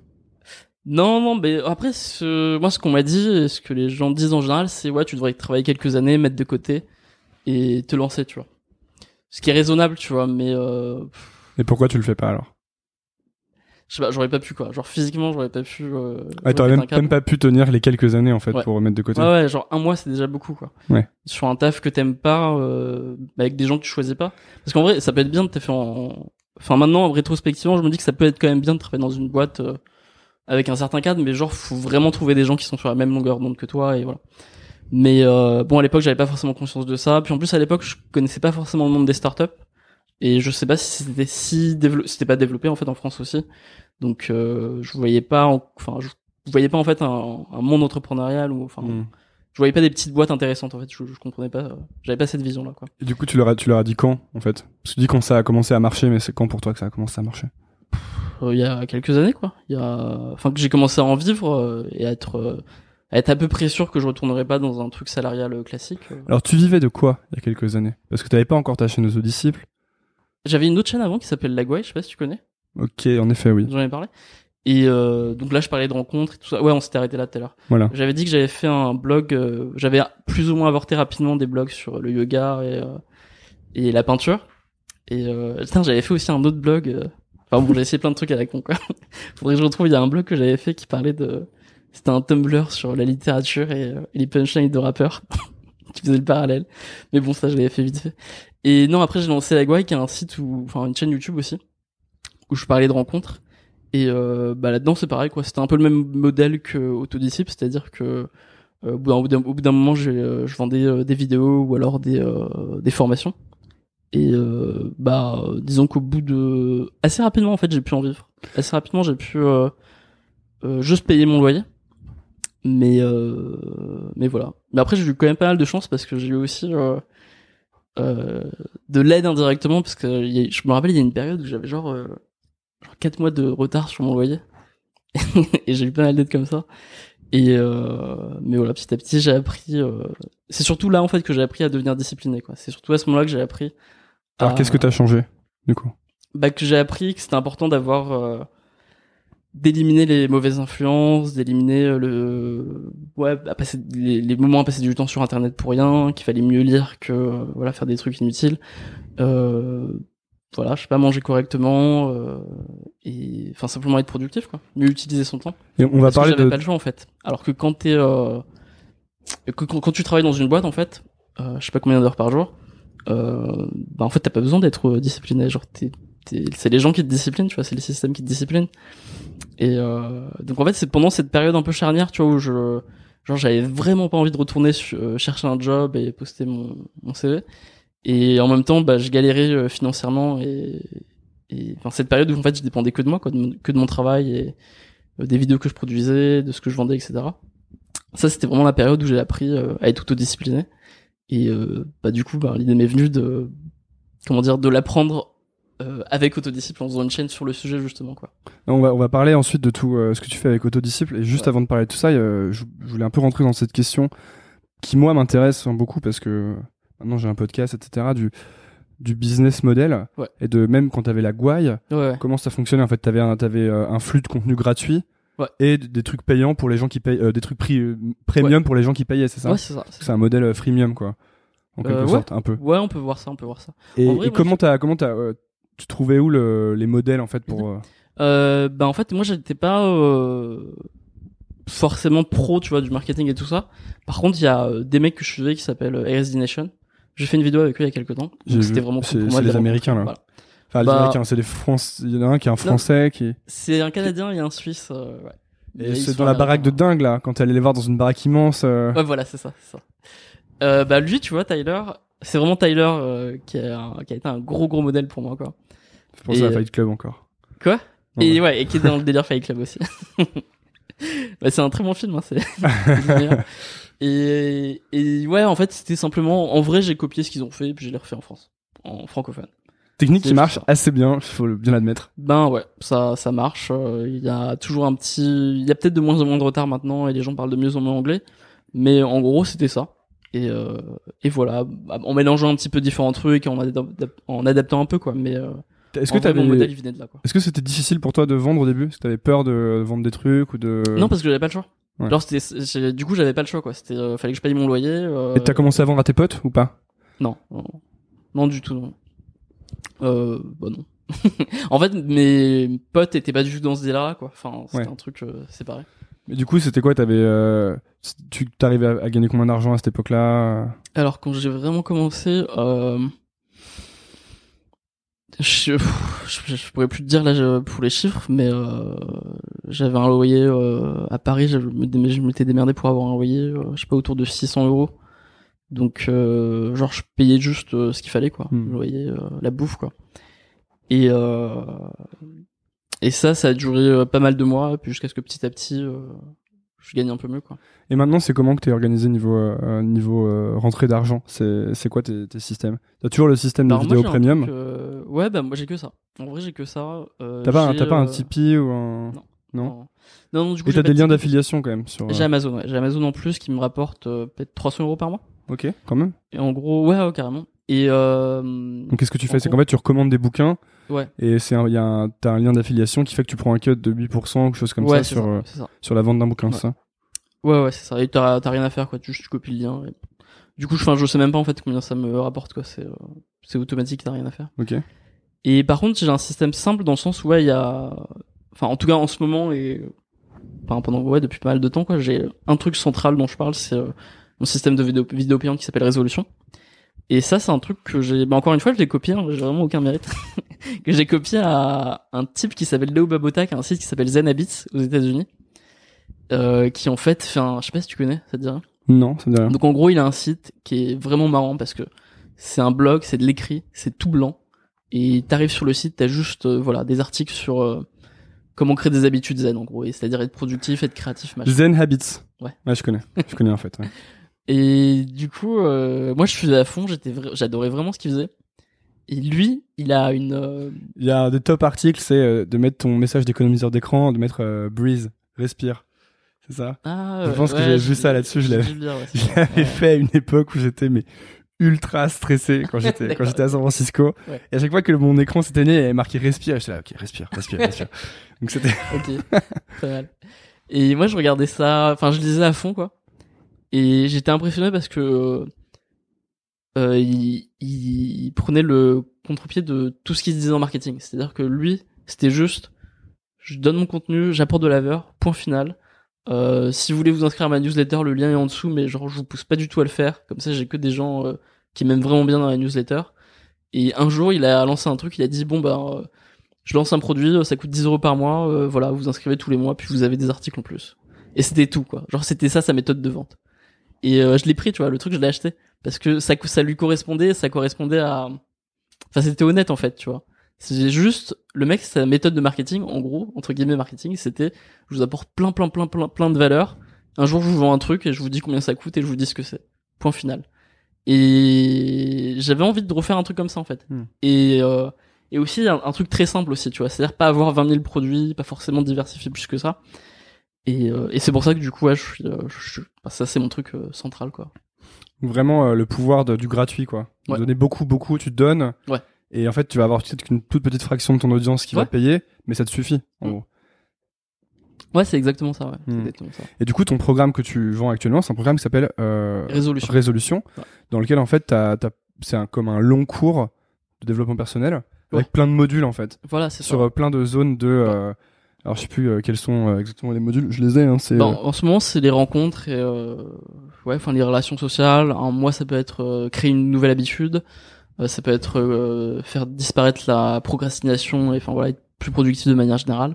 Non, non, mais après, ce... moi, ce qu'on m'a dit, et ce que les gens disent en général, c'est ouais, tu devrais travailler quelques années, mettre de côté et te lancer, tu vois. Ce qui est raisonnable, tu vois, mais euh, Et pourquoi tu le fais pas alors? Je sais pas, j'aurais pas pu quoi. Genre physiquement, j'aurais pas pu. Euh, Ah, t'aurais même, pas pu tenir les quelques années en fait Ouais. pour remettre de côté. Ouais, ouais, genre un mois, c'est déjà beaucoup, quoi. Ouais. Sur un taf que t'aimes pas, euh, avec des gens que tu choisis pas. Parce qu'en vrai, ça peut être bien de te faire en... Enfin, maintenant, rétrospectivement, je me dis que ça peut être quand même bien de travailler dans une boîte euh, avec un certain cadre, mais genre, faut vraiment trouver des gens qui sont sur la même longueur d'onde que toi, et voilà. Mais euh, bon, à l'époque, j'avais pas forcément conscience de ça. Puis en plus, à l'époque, je connaissais pas forcément le monde des startups. Et je sais pas si c'était si développé, c'était pas développé en fait en France aussi. Donc euh, je voyais pas, en- enfin je voyais pas en fait un, un monde entrepreneurial ou enfin Hmm. je voyais pas des petites boîtes intéressantes en fait. Je, je comprenais pas, euh, j'avais pas cette vision là quoi. Et du coup, tu leur as, tu leur as dit quand en fait? Parce que tu dis quand ça a commencé à marcher, mais c'est quand pour toi que ça a commencé à marcher? Euh, Il y a quelques années quoi. Il y a, enfin que j'ai commencé à en vivre euh, et à être euh, à être à peu près sûr que je retournerais pas dans un truc salarial euh, classique. euh. Alors, tu vivais de quoi il y a quelques années? Parce que t'avais pas encore ta chaîne aux disciples. J'avais une autre chaîne avant qui s'appelle Lagway, je sais pas si tu connais. Ok, en effet, oui. J'en ai parlé. Et euh, donc là, je parlais de rencontres et tout ça. Ouais, on s'était arrêté là tout à l'heure. Voilà. J'avais dit que j'avais fait un blog. euh, j'avais plus ou moins avorté rapidement des blogs sur le yoga et euh, et la peinture. Et euh, j'avais fait aussi un autre blog. Enfin bon, j'ai essayé plein de trucs à la con quoi. Faudrait que je retrouve. Il y a un blog que j'avais fait qui parlait de. C'était un Tumblr sur la littérature et, euh, et les punchlines de rappeurs. qui faisait le parallèle. Mais bon, ça, je l'avais fait vite fait. Et non, après, j'ai lancé la qui est un site où, enfin, une chaîne YouTube aussi, où je parlais de rencontres. Et euh, bah là-dedans, c'est pareil, quoi. C'était un peu le même modèle que Autodisciple, c'est-à-dire que euh, au bout d'un- moment, j'ai, euh, je vendais des vidéos ou alors des, des formations. Et euh, bah, disons qu'au bout de assez rapidement, en fait, j'ai pu en vivre. Assez rapidement, j'ai pu euh, euh, juste payer mon loyer. Mais euh, mais voilà. Mais après, j'ai eu quand même pas mal de chance parce que j'ai eu aussi euh, euh, de l'aide indirectement parce que je me rappelle, il y a une période où j'avais genre genre 4 mois de retard sur mon loyer et j'ai eu pas mal d'aide comme ça. Et euh, mais voilà, petit à petit, j'ai appris. euh, C'est surtout là en fait que j'ai appris à devenir discipliné. quoi. C'est surtout à ce moment-là que j'ai appris. Alors, à- qu'est-ce que t'as changé du coup? Bah, que j'ai appris que c'était important d'avoir euh, d'éliminer les mauvaises influences, d'éliminer le ouais, à passer les, les moments à passer du temps sur internet pour rien, qu'il fallait mieux lire que euh, voilà faire des trucs inutiles. Euh, voilà, je sais pas manger correctement euh, et enfin simplement être productif quoi, mieux utiliser son temps. Et on va Parce que parler j'avais de. pas le choix en fait. Alors que quand t'es euh, que quand, quand tu travailles dans une boîte en fait, euh, je sais pas combien d'heures par jour, euh, bah en fait t'as pas besoin d'être euh, discipliné. Genre t'es, t'es- c'est les gens qui te disciplinent, tu vois, c'est le système qui te discipline. Et euh, donc en fait c'est pendant cette période un peu charnière, tu vois, où je genre j'avais vraiment pas envie de retourner chercher un job et poster mon, mon CV. Et en même temps, bah, je galérais euh, financièrement et, et enfin cette période où en fait je dépendais que de moi, quoi, de mon- que de mon travail et euh, des vidéos que je produisais, de ce que je vendais, etc. Ça, c'était vraiment la période où j'ai appris euh, à être autodiscipliné. Et euh, bah du coup, bah, l'idée m'est venue de comment dire, de l'apprendre euh, avec Autodisciple en faisant une chaîne sur le sujet justement quoi. On va, on va parler ensuite de tout euh, ce que tu fais avec Autodisciple. Et juste Ouais. avant de parler de tout ça, euh, je, je voulais un peu rentrer dans cette question qui, moi, m'intéresse beaucoup parce que maintenant j'ai un podcast, etc., du, du business model. Ouais. Et de même quand tu avais la gouaille, Ouais, ouais. comment ça fonctionnait En fait, tu avais, un, t'avais, euh, un flux de contenu gratuit et des trucs payants pour les gens qui payent, euh, des trucs prix, premium pour les gens qui payaient, c'est ça? Ouais, c'est ça. c'est un modèle euh, freemium, quoi. En quelque Euh, sorte, un peu. Ouais, on peut voir ça, on peut voir ça. Et, En vrai, et moi, comment t'as, comment t'as, euh, tu trouvais où le, les modèles en fait pour euh, Euh, bah en fait, moi j'étais pas forcément pro, tu vois, du marketing et tout ça. Par contre, il y a des mecs que je suivais qui s'appellent ASD Nation. J'ai fait une vidéo avec eux il y a quelques temps. C'était vraiment C'est- cool pour c'est moi. de les les Américains, là. Voilà. Enfin, les Bah- Américains, c'est des Français. Il y en a un qui est un Français qui. C'est un Canadien et un Suisse. euh, ouais. Et c'est dans la baraque de dingue là, quand t'allais les voir dans une baraque immense. euh, Ouais, voilà, c'est ça, c'est ça. Euh, bah lui, tu vois, Tyler, c'est vraiment Tyler euh, qui, a, un- qui a été un gros gros modèle pour moi, quoi. Je pensais à Fight Club encore. Quoi? Et ouais, et qui est dans le délire Fight Club aussi. bah, c'est un très bon film, hein, c'est c'est. Et, et ouais, en fait, c'était simplement, en vrai, j'ai copié ce qu'ils ont fait et puis je l'ai refait en France, en francophone. Technique qui marche ça. assez bien, il faut bien l'admettre. Ben ouais, ça, ça marche. euh, Il y a toujours un petit, il y a peut-être de moins en moins de retard maintenant et les gens parlent de mieux en mieux anglais, mais en gros, c'était ça. Et, euh, et voilà, en mélangeant un petit peu différents trucs et en, adap- en adaptant un peu quoi. Mais euh, Est-ce que vrai, mon modèle il venait de là quoi. est-ce que c'était difficile pour toi de vendre au début? Est-ce que t'avais peur de vendre des trucs ou de Non parce que j'avais pas le choix. Ouais. C'était, du coup j'avais pas le choix quoi. C'était, euh, fallait que je paye mon loyer. euh, Et t'as commencé à vendre à tes potes ou pas? Non, non, non du tout non. Euh, bah non. en fait, mes potes étaient pas du tout dans ce délire quoi. Enfin, c'était Ouais. un truc euh, séparé. Mais du coup, c'était quoi? T'avais, euh, tu t'arrivais à, à gagner combien d'argent à cette époque-là? Alors quand j'ai vraiment commencé, euh... je, je, je pourrais plus te dire là pour les chiffres, mais euh... j'avais un loyer euh, à Paris, je m'étais démerdé pour avoir un loyer, euh, je sais pas autour de 600 euros. Donc euh, genre je payais juste euh, ce qu'il fallait quoi, Hmm. le loyer, la bouffe quoi. Et euh... et ça, ça a duré pas mal de mois, puis jusqu'à ce que petit à petit euh, je gagne un peu mieux quoi. Et maintenant, c'est comment que t'es organisé niveau euh, niveau euh, rentrée d'argent? C'est quoi tes, tes systèmes? T'as toujours le système de moi, vidéo premium? truc, euh, Ouais, bah moi j'ai que ça. En vrai, j'ai que ça. Euh, T'as pas, pas un euh, Tipeee ou un Non. Non? Non, non, du coup, Et t'as des de liens d'affiliation quand même sur. euh, J'ai Amazon, ouais. J'ai Amazon en plus qui me rapporte euh, peut-être 300 euros par mois. Ok, quand même. Et en gros, ouais, ouais, carrément. Et euh, Donc qu'est-ce que tu fais? C'est qu'en fait tu recommandes des bouquins ouais, et c'est un- il y a un, t'as un lien d'affiliation qui fait que tu prends un cut de 8% ou quelque chose comme ouais, ça sur ça, euh, ça. sur la vente d'un bouquin, Ouais. ça? Ouais, ouais, c'est ça. Et t'as t'as rien à faire, quoi. Tu, tu copies le lien. et- Du coup, je, enfin, je sais même pas en fait combien ça me rapporte, quoi. C'est euh, c'est automatique, t'as rien à faire. Ok. Et par contre, j'ai un système simple dans le sens où ouais, il y a, enfin, en tout cas en ce moment et enfin, pendant ouais depuis pas mal de temps quoi, j'ai un truc central dont je parle, c'est euh, mon système de vidéo, vidéo payante qui s'appelle Résolution. Et ça, c'est un truc que j'ai, bah encore une fois, je l'ai copié, hein, j'ai vraiment aucun mérite, que j'ai copié à un type qui s'appelle Léo Babota, qui a un site qui s'appelle Zen Habits aux États-Unis, euh, qui en fait fait un, je sais pas si tu connais, ça te rien? Non, ça me dit rien. donc en gros, il a un site qui est vraiment marrant parce que c'est un blog, c'est de l'écrit, c'est tout blanc. Et t'arrives sur le site, t'as juste euh, voilà des articles sur euh, comment créer des habitudes zen en gros, et c'est-à-dire être productif, être créatif, machin. Zen Habits. Ouais. Ouais, je connais. je connais en fait. ouais. Et du coup, euh, moi je suis à fond, j'étais vra- j'adorais vraiment ce qu'il faisait. Et lui, il a une euh, Il y a un des top articles, c'est euh, de mettre ton message d'économiseur d'écran, de mettre euh, breathe, respire. C'est ça? Ah, Je ouais, pense que j'ai vu ça là-dessus, je j'ai l'avais- ouais, fait à une époque où j'étais mais ultra stressé quand j'étais quand j'étais à San Francisco. Ouais. Et à chaque fois que mon écran s'éteignait, il y avait marqué respire. J'étais là, ok, respire, respire, respire. Donc c'était Ok, très mal. Et moi, je regardais ça, enfin, je lisais à fond, quoi. Et j'étais impressionné parce que euh, il, il, il prenait le contre-pied de tout ce qu'il se disait en marketing. C'est-à-dire que lui, c'était juste, je donne mon contenu, j'apporte de la valeur, point final. Euh, si vous voulez vous inscrire à ma newsletter, le lien est en dessous, mais genre je vous pousse pas du tout à le faire. Comme ça, j'ai que des gens euh, qui m'aiment vraiment bien dans la newsletter. Et un jour, il a lancé un truc, il a dit bon bah euh, je lance un produit, euh, ça coûte 10 euros par mois, euh, voilà, vous inscrivez tous les mois, puis vous avez des articles en plus. Et c'était tout, quoi. Genre, c'était ça sa méthode de vente. Et euh, je l'ai pris, tu vois, le truc, je l'ai acheté. Parce que ça, ça lui correspondait, ça correspondait à... Enfin, c'était honnête, en fait, tu vois. C'est juste, le mec, sa méthode de marketing, en gros, entre guillemets marketing, c'était, je vous apporte plein, plein, plein, plein, plein de valeur. Un jour, je vous vends un truc et je vous dis combien ça coûte et je vous dis ce que c'est. Point final. Et j'avais envie de refaire un truc comme ça, en fait. Hmm. Et, euh, Et aussi un, un truc très simple aussi, tu vois, c'est-à-dire pas avoir 20 000 produits, pas forcément diversifier plus que ça. Et, euh, et c'est pour ça que du coup, ouais, je suis, euh, je bah, ça c'est mon truc euh, central, quoi. Vraiment le pouvoir de- du gratuit, quoi. Ouais. Donner beaucoup, beaucoup, tu te donnes. Ouais. Et en fait, tu vas avoir peut-être qu'une toute petite fraction de ton audience qui va payer, mais ça te suffit, en Mm. gros. Ouais, c'est exactement ça, ouais. Hmm. exactement ça. Et du coup, ton programme que tu vends actuellement, c'est un programme qui s'appelle euh, Résolution. Résolution, Ouais. dans lequel en fait, c'est un, comme un long cours de développement personnel avec plein de modules en fait, Voilà, c'est sur ça. plein de zones de. euh, alors je sais plus euh, quels sont euh, exactement les modules, je les ai. Hein, c'est Bah, euh, en ce moment, c'est les rencontres et ouais, enfin les relations sociales. Un mois, ça peut être créer une nouvelle habitude. Ça peut être faire disparaître la procrastination et enfin voilà être plus productif de manière générale.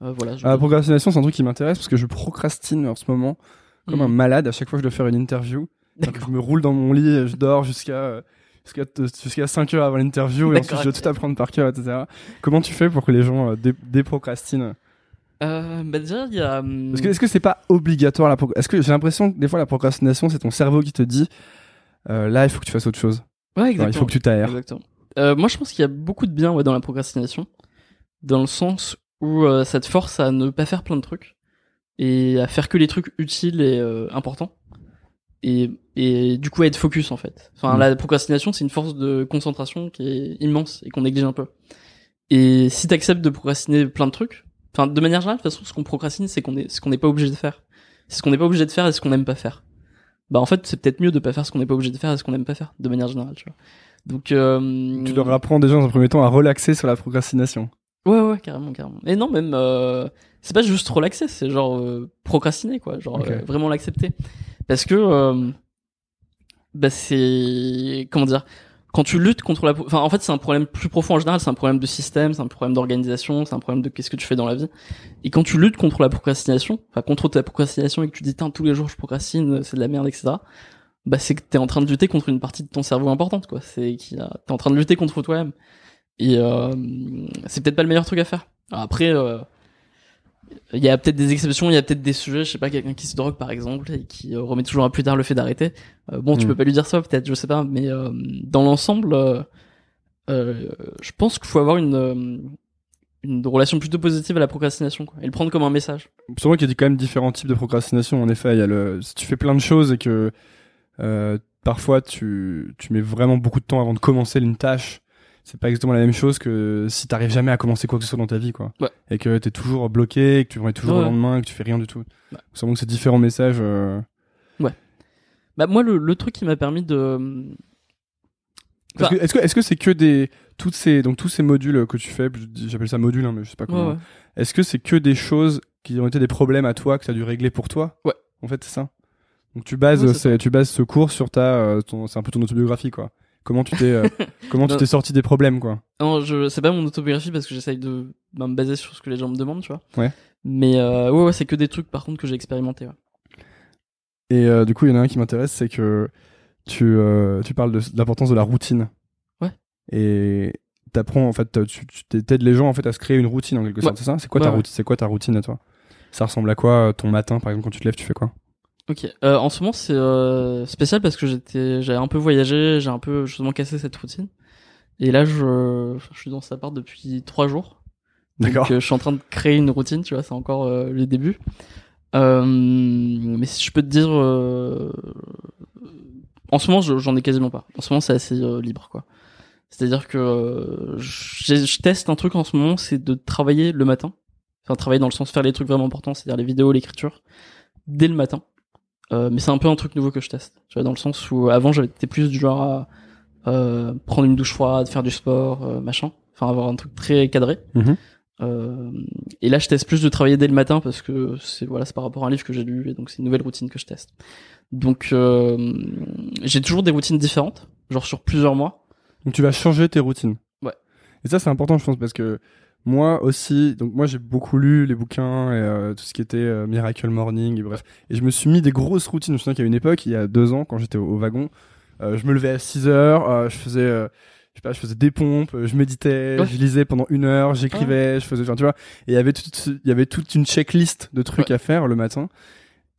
Voilà. je- ah, la procrastination, c'est un truc qui m'intéresse parce que je procrastine en ce moment comme un malade. À chaque fois que je dois faire une interview, je me roule dans mon lit, et je dors jusqu'à jusqu'à jusqu'à 5 heures avant l'interview et ensuite je dois tout apprendre par cœur, etc. Comment tu fais pour que les gens euh, dé- déprocrastinent? Euh, bah déjà, il y a. hum, que est-ce que c'est pas obligatoire la Est-ce que j'ai l'impression que des fois la procrastination c'est ton cerveau qui te dit euh, là il faut que tu fasses autre chose. ouais, exactement. il faut que tu t'aères. Euh, moi, je pense qu'il y a beaucoup de bien ouais, dans la procrastination, dans le sens où ça te force à ne pas faire plein de trucs et à faire que les trucs utiles et importants. Et, et du coup, être focus en fait. Enfin, Mm. la procrastination, c'est une force de concentration qui est immense et qu'on néglige un peu. Et si t'acceptes de procrastiner plein de trucs, enfin, de manière générale, de toute façon, ce qu'on procrastine, c'est qu'on est, ce qu'on n'est pas obligé de faire. C'est ce qu'on n'est pas obligé de faire et ce qu'on n'aime pas faire. Bah, en fait, c'est peut-être mieux de pas faire ce qu'on n'est pas obligé de faire et ce qu'on n'aime pas faire, de manière générale, tu vois. Donc, euh, Tu leur apprends déjà dans un premier temps à relaxer sur la procrastination. Ouais, ouais, carrément, carrément. Et non, même, euh, c'est pas juste relaxer, c'est genre euh, procrastiner, quoi. Genre euh, vraiment l'accepter. Parce que, euh, bah, c'est. Comment dire Quand tu luttes contre la. Enfin, en fait, c'est un problème plus profond en général, c'est un problème de système, c'est un problème d'organisation, c'est un problème de qu'est-ce que tu fais dans la vie. Et quand tu luttes contre la procrastination, enfin, contre ta procrastination et que tu dis, Tain, tous les jours je procrastine, c'est de la merde, etc. Bah, c'est que t'es en train de lutter contre une partie de ton cerveau importante, quoi. C'est qu'il a... t'es en train de lutter contre toi-même. Et euh, c'est peut-être pas le meilleur truc à faire. Alors après, euh, il y a peut-être des exceptions, il y a peut-être des sujets, je sais pas, quelqu'un qui se drogue par exemple et qui euh, remet toujours à plus tard le fait d'arrêter. Euh, bon, tu Mm. peux pas lui dire ça, peut-être, je sais pas, mais euh, dans l'ensemble, je pense qu'il faut avoir une une relation plutôt positive à la procrastination quoi, et le prendre comme un message. Pour moi qu'il y a quand même différents types de procrastination. En effet, il y a le si tu fais plein de choses et que parfois tu tu mets vraiment beaucoup de temps avant de commencer une tâche. C'est pas exactement la même chose que si t'arrives jamais à commencer quoi que ce soit dans ta vie, quoi. Ouais. Et que t'es toujours bloqué, que tu remets toujours Ouais. au lendemain, et que tu fais rien du tout. Ouais. C'est vraiment que c'est différents messages. euh, Bah moi le, le truc qui m'a permis de Enfin- Est-ce que est-ce que c'est que des toutes ces donc tous ces modules que tu fais, j'appelle ça module, hein, mais je sais pas ouais, comment. ouais. Est-ce que c'est que des choses qui ont été des problèmes à toi que tu as dû régler pour toi? Ouais. En fait, c'est ça. Donc tu bases Ouais, tu bases ce cours sur ta euh, c'est un peu ton autobiographie quoi. Comment tu t'es euh, comment tu Non. t'es sorti des problèmes quoi. Non, je c'est pas mon autobiographie parce que j'essaye de bah, me baser sur ce que les gens me demandent, tu vois. Ouais. Mais euh, ouais, ouais, c'est que des trucs par contre que j'ai expérimenté. Ouais. Et euh, du coup, il y en a un qui m'intéresse, c'est que tu tu parles de, de l'importance de la routine. Ouais. Et t'apprends en fait tu tu t'aides les gens en fait à se créer une routine en quelque Ouais. sorte, c'est ça? C'est quoi ta routine? C'est quoi ta routine à toi? Ça ressemble à quoi ton matin par exemple quand tu te lèves, tu fais quoi? Ok. Euh, en ce moment, c'est euh, spécial parce que j'étais, j'avais un peu voyagé, j'ai un peu justement cassé cette routine. Et là, je, je suis dans sa part depuis trois jours. Donc, D'accord. euh, je suis en train de créer une routine, tu vois, c'est encore euh, les débuts. Euh, mais si je peux te dire, euh, en ce moment, je- j'en ai quasiment pas. En ce moment, c'est assez libre, quoi. C'est-à-dire que euh, j'ai- je teste un truc en ce moment, c'est de travailler le matin. Enfin, travailler dans le sens faire les trucs vraiment importants, c'est-à-dire les vidéos, l'écriture, dès le matin. Euh, mais c'est un peu un truc nouveau que je teste. Tu vois, dans le sens où avant j'avais été plus du genre à euh, prendre une douche froide, faire du sport, euh, machin. Enfin, avoir un truc très cadré. Mhm. Euh, et là, je teste plus de travailler dès le matin parce que c'est voilà, c'est par rapport à un livre que j'ai lu et donc c'est une nouvelle routine que je teste. Donc, euh, j'ai toujours des routines différentes, genre sur plusieurs mois. Donc tu vas changer tes routines. Ouais. Et ça c'est important je pense parce que moi aussi, donc moi j'ai beaucoup lu les bouquins et euh, tout ce qui était euh, Miracle Morning et bref. Et je me suis mis des grosses routines. Je me souviens qu'il y a une époque, il y a deux ans, quand j'étais au, au wagon, euh, je me levais à 6 heures, je faisais, je sais pas, je faisais des pompes, je méditais, Ouais. je lisais pendant une heure, j'écrivais, je faisais, enfin, tu vois. Et il y avait toute, il y avait toute une checklist de trucs Ouais. à faire le matin.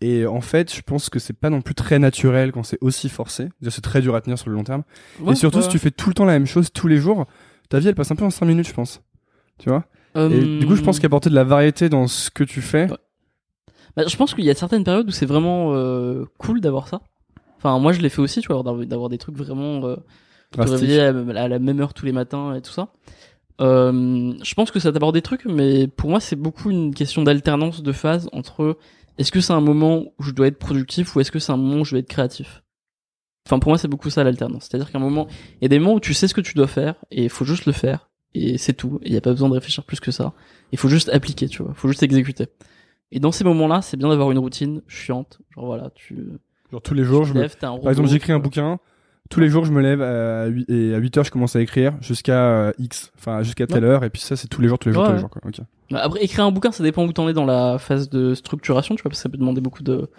Et en fait, je pense que c'est pas non plus très naturel quand c'est aussi forcé. C'est très dur à tenir sur le long terme. Et surtout, si tu fais tout le temps la même chose tous les jours, ta vie elle passe un peu en 5 minutes, je pense. Tu vois Euh, Et du coup, je pense qu'apporter de la variété dans ce que tu fais. Ouais. bah, je pense qu'il y a certaines périodes où c'est vraiment euh, cool d'avoir ça. Enfin, moi, je l'ai fait aussi, tu vois, d'avoir- des trucs vraiment euh, réveiller à, à la même heure tous les matins et tout ça. Euh, je pense que ça t'apporte des trucs, mais pour moi, c'est beaucoup une question d'alternance de phase entre est-ce que c'est un moment où je dois être productif ou est-ce que c'est un moment où je dois être créatif? Enfin, pour moi, c'est beaucoup ça l'alternance. C'est-à-dire qu'à un moment, il y a des moments où tu sais ce que tu dois faire et il faut juste le faire et c'est tout. Il n'y a pas besoin de réfléchir plus que ça. Il faut juste appliquer, tu vois. Il faut juste exécuter. Et dans ces moments-là, c'est bien d'avoir une routine chiante. Genre voilà, tu, Genre tous les jours, tu je me... lèves, par exemple, j'écris un bouquin. Tous les jours, je me lève à 8, et à 8 heures, je commence à écrire jusqu'à euh, X, enfin jusqu'à telle heure, et puis ça, c'est tous les jours, tous les jours, Ouais, tous les jours. Quoi. ok. Bah, Après, écrire un bouquin, ça dépend où t'en es dans la phase de structuration, tu vois, parce que ça peut demander beaucoup de,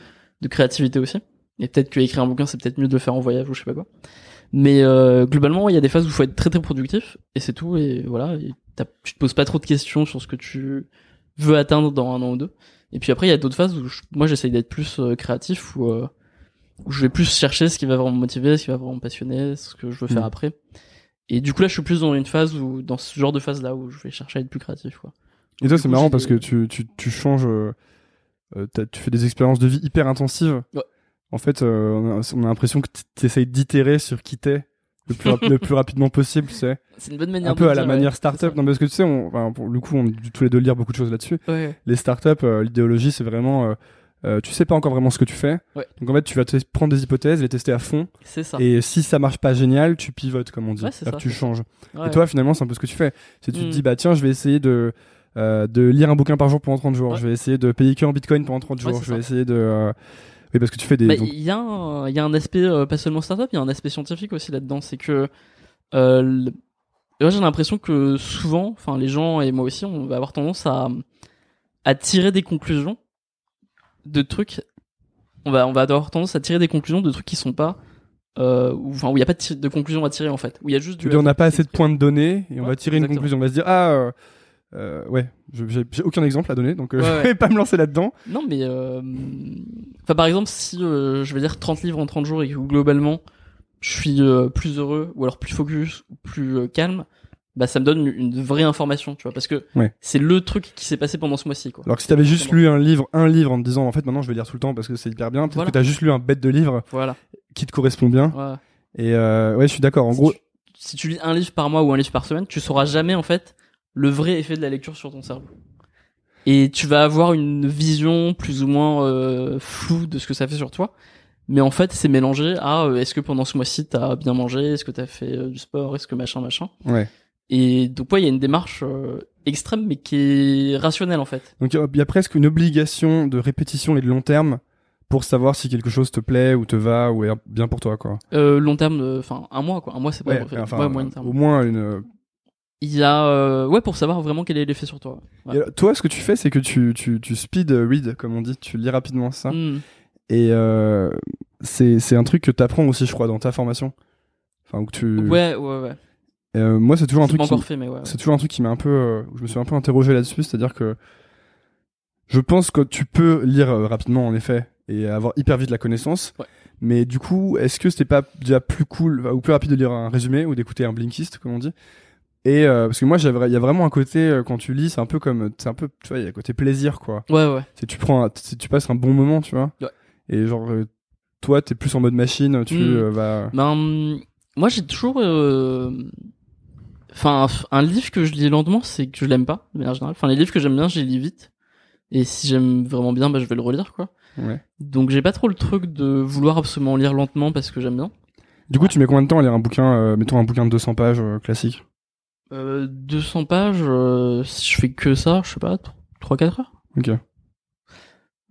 de créativité aussi. Et peut-être que écrire un bouquin, c'est peut-être mieux de le faire en voyage ou je sais pas quoi. Mais euh, globalement, il y a des phases où il faut être très très productif, et c'est tout, et voilà, et tu te poses pas trop de questions sur ce que tu veux atteindre dans un an ou deux. Et puis après, il y a d'autres phases où je- moi j'essaye d'être plus euh, créatif, où, euh, où je vais plus chercher ce qui va vraiment me motiver, ce qui va vraiment me passionner, ce que je veux faire Mm. après. Et du coup là, je suis plus dans une phase où, dans ce genre de phase là, où je vais chercher à être plus créatif, quoi. Et toi, c'est marrant parce que tu, tu, tu changes, euh, euh, tu fais des expériences de vie hyper intensives. Ouais. En fait, euh, on a, on a l'impression que tu essayes d'itérer sur qui t'es le plus, rap- le plus rapidement possible, tu sais. C'est une bonne manière Un peu à la manière ouais, startup. Non, parce que tu sais, on, enfin, pour le coup, on tous les deux lire beaucoup de choses là-dessus. Ouais. Les startups, euh, l'idéologie, c'est vraiment, euh, euh, tu sais pas encore vraiment ce que tu fais. Ouais. Donc en fait, tu vas te prendre des hypothèses, les tester à fond. C'est ça. Et si ça marche pas génial, tu pivotes, comme on dit. Ça, tu changes. Et toi, finalement, c'est un peu ce que tu fais. C'est tu te Mm. dis, bah tiens, je vais essayer de, euh, de lire un bouquin par jour pendant 30 jours. Je vais essayer de payer que en bitcoin pendant 30 Ouais, jours. je vais ça. essayer de. Euh, Oui, parce que tu fais des. Bah, donc- il y a un, il y a un aspect euh, pas seulement startup, il y a un aspect scientifique aussi là-dedans. C'est que euh, le- moi j'ai l'impression que souvent, enfin les gens et moi aussi, on va avoir tendance à à tirer des conclusions de trucs. On va on va avoir tendance à tirer des conclusions de trucs qui sont pas euh, ou enfin où il y a pas de, conclusion à tirer en fait. Où il y a juste du on n'a pas assez de points de données et on va tirer une conclusion. On va se dire, ah, euh, ouais, j'ai aucun exemple à donner, donc euh, Ouais, je ouais. vais pas me lancer là-dedans. Non, mais euh, enfin par exemple, si euh, je vais dire 30 livres en 30 jours et que globalement je suis plus heureux ou alors plus focus ou plus calme, bah ça me donne une vraie information, tu vois, parce que Ouais. c'est le truc qui s'est passé pendant ce mois-ci, quoi. Alors que si t'avais juste lu un livre, un livre en te disant, en fait, maintenant je vais lire tout le temps parce que c'est hyper bien, peut-être Voilà. que t'as juste lu un bête de livre Voilà. qui te correspond bien. Et ouais, je suis d'accord. En si, gros, tu, si tu lis un livre par mois ou un livre par semaine, tu sauras jamais en fait le vrai effet de la lecture sur ton cerveau. Et tu vas avoir une vision plus ou moins euh, floue de ce que ça fait sur toi. Mais en fait, c'est mélangé à euh, est-ce que pendant ce mois-ci t'as bien mangé, est-ce que t'as fait euh, du sport, est-ce que machin machin? ouais. Et donc ouais, il y a une démarche euh, extrême mais qui est rationnelle en fait. Donc il y a- il y a presque une obligation de répétition et de long terme pour savoir si quelque chose te plaît ou te va ou est bien pour toi, quoi. Euh, long terme, enfin un mois quoi, un mois c'est pas Ouais, enfin, ouais, moyen terme. au moins une. Il y a euh, ouais pour savoir vraiment quel est l'effet sur toi. Ouais. Et alors, toi, ce que tu fais, c'est que tu, tu, tu speed read, comme on dit, tu lis rapidement ça. Hmm. Et euh, c'est un truc que t'apprends aussi, je crois, dans ta formation. Enfin, où tu. Ouais ouais ouais. Euh, moi, c'est toujours un truc. qui- encore fait mais ouais. ouais. C'est toujours un truc qui m'a un peu, je me suis un peu interrogé là-dessus, c'est-à-dire que je pense que tu peux lire rapidement en effet et avoir hyper vite la connaissance. Ouais. Mais du coup, est-ce que c'était pas déjà plus cool ou plus rapide de lire un résumé ou d'écouter un Blinkist, comme on dit? Et euh, parce que moi, il y a vraiment un côté euh, quand tu lis, c'est un peu comme, c'est un peu, tu vois, il y a un côté plaisir, quoi. Ouais ouais. C'est tu prends, un- tu passes un bon moment, tu vois. Ouais. Et genre, euh, toi, t'es plus en mode machine, tu Mm. euh, vas. Ben, hum, moi j'ai toujours, enfin, un livre que je lis lentement, c'est que je l'aime pas de manière générale. Enfin, les livres que j'aime bien, je les lis vite. Et si j'aime vraiment bien, bah, je vais le relire, quoi. Ouais. Donc j'ai pas trop le truc de vouloir absolument lire lentement parce que j'aime bien. Du coup, tu mets combien de temps à lire un bouquin, mettons un bouquin de 200 pages classique? Euh, 200 pages, euh, si je fais que ça, je sais pas, 3-4 heures. Ok.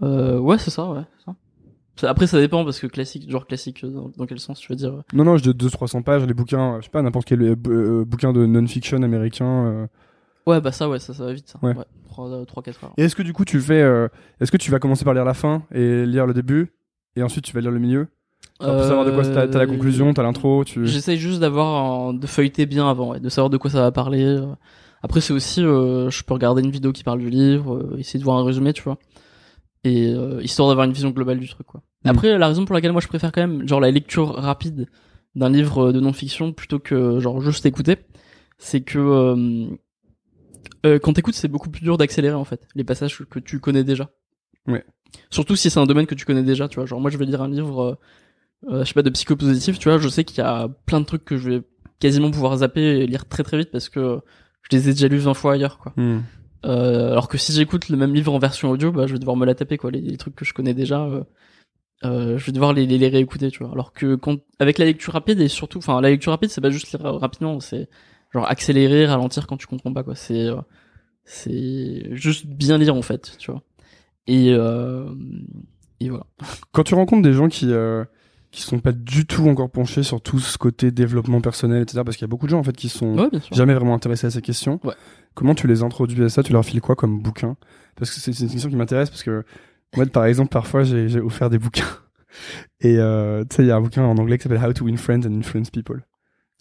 Euh, ouais, c'est ça, ouais. ça. Après, ça dépend parce que classique, genre classique, euh, dans, dans quel sens tu veux dire euh. Non, non, je dis 200-300 pages, les bouquins, euh, je sais pas, n'importe quel euh, euh, bouquin de non-fiction américain. euh. Ouais, bah ça, ouais, ça, ça va vite, ça. Ouais. 3-4 heures. Et est-ce que du coup, tu fais. euh, est-ce que tu vas commencer par lire la fin et lire le début et ensuite tu vas lire le milieu? Pour savoir de quoi t'as t'as la Euh, conclusion, t'as l'intro, tu. J'essaye juste d'avoir un- de feuilleter bien avant, ouais, de savoir de quoi ça va parler. euh. Après, c'est aussi, euh, je peux regarder une vidéo qui parle du livre, euh, essayer de voir un résumé, tu vois, et euh, histoire d'avoir une vision globale du truc, quoi. Mm. Après, la raison pour laquelle moi je préfère quand même, genre la lecture rapide d'un livre de non-fiction plutôt que genre juste écouter, c'est que euh, euh, quand t'écoutes, c'est beaucoup plus dur d'accélérer en fait les passages que tu connais déjà. Ouais. Surtout si c'est un domaine que tu connais déjà, tu vois. Genre moi, je vais lire un livre, je sais pas, de psychopositif, tu vois. Je sais qu'il y a plein de trucs que je vais quasiment pouvoir zapper et lire très très vite parce que je les ai déjà lus 20 fois ailleurs, quoi. Hmm. Euh, alors que si j'écoute le même livre en version audio, bah je vais devoir me la taper, quoi. Les, les trucs que je connais déjà. Euh, euh, je vais devoir les, les, les réécouter, tu vois. Alors que quand, avec la lecture rapide et surtout, enfin, la lecture rapide, c'est pas juste lire rapidement, c'est genre accélérer, ralentir quand tu comprends pas, quoi. C'est, euh, c'est juste bien lire, en fait, tu vois. Et, euh, et voilà. Quand tu rencontres des gens qui euh, qui sont pas du tout encore penchés sur tout ce côté développement personnel, etc. Parce qu'il y a beaucoup de gens en fait qui sont Ouais, jamais vraiment intéressés à ces questions. Ouais. Comment tu les introduis à ça? Tu leur files quoi comme bouquin? Parce que c'est une question qui m'intéresse parce que moi, par exemple, parfois j'ai offert des bouquins et euh, tu sais, il y a un bouquin en anglais qui s'appelle How to Win Friends and Influence People.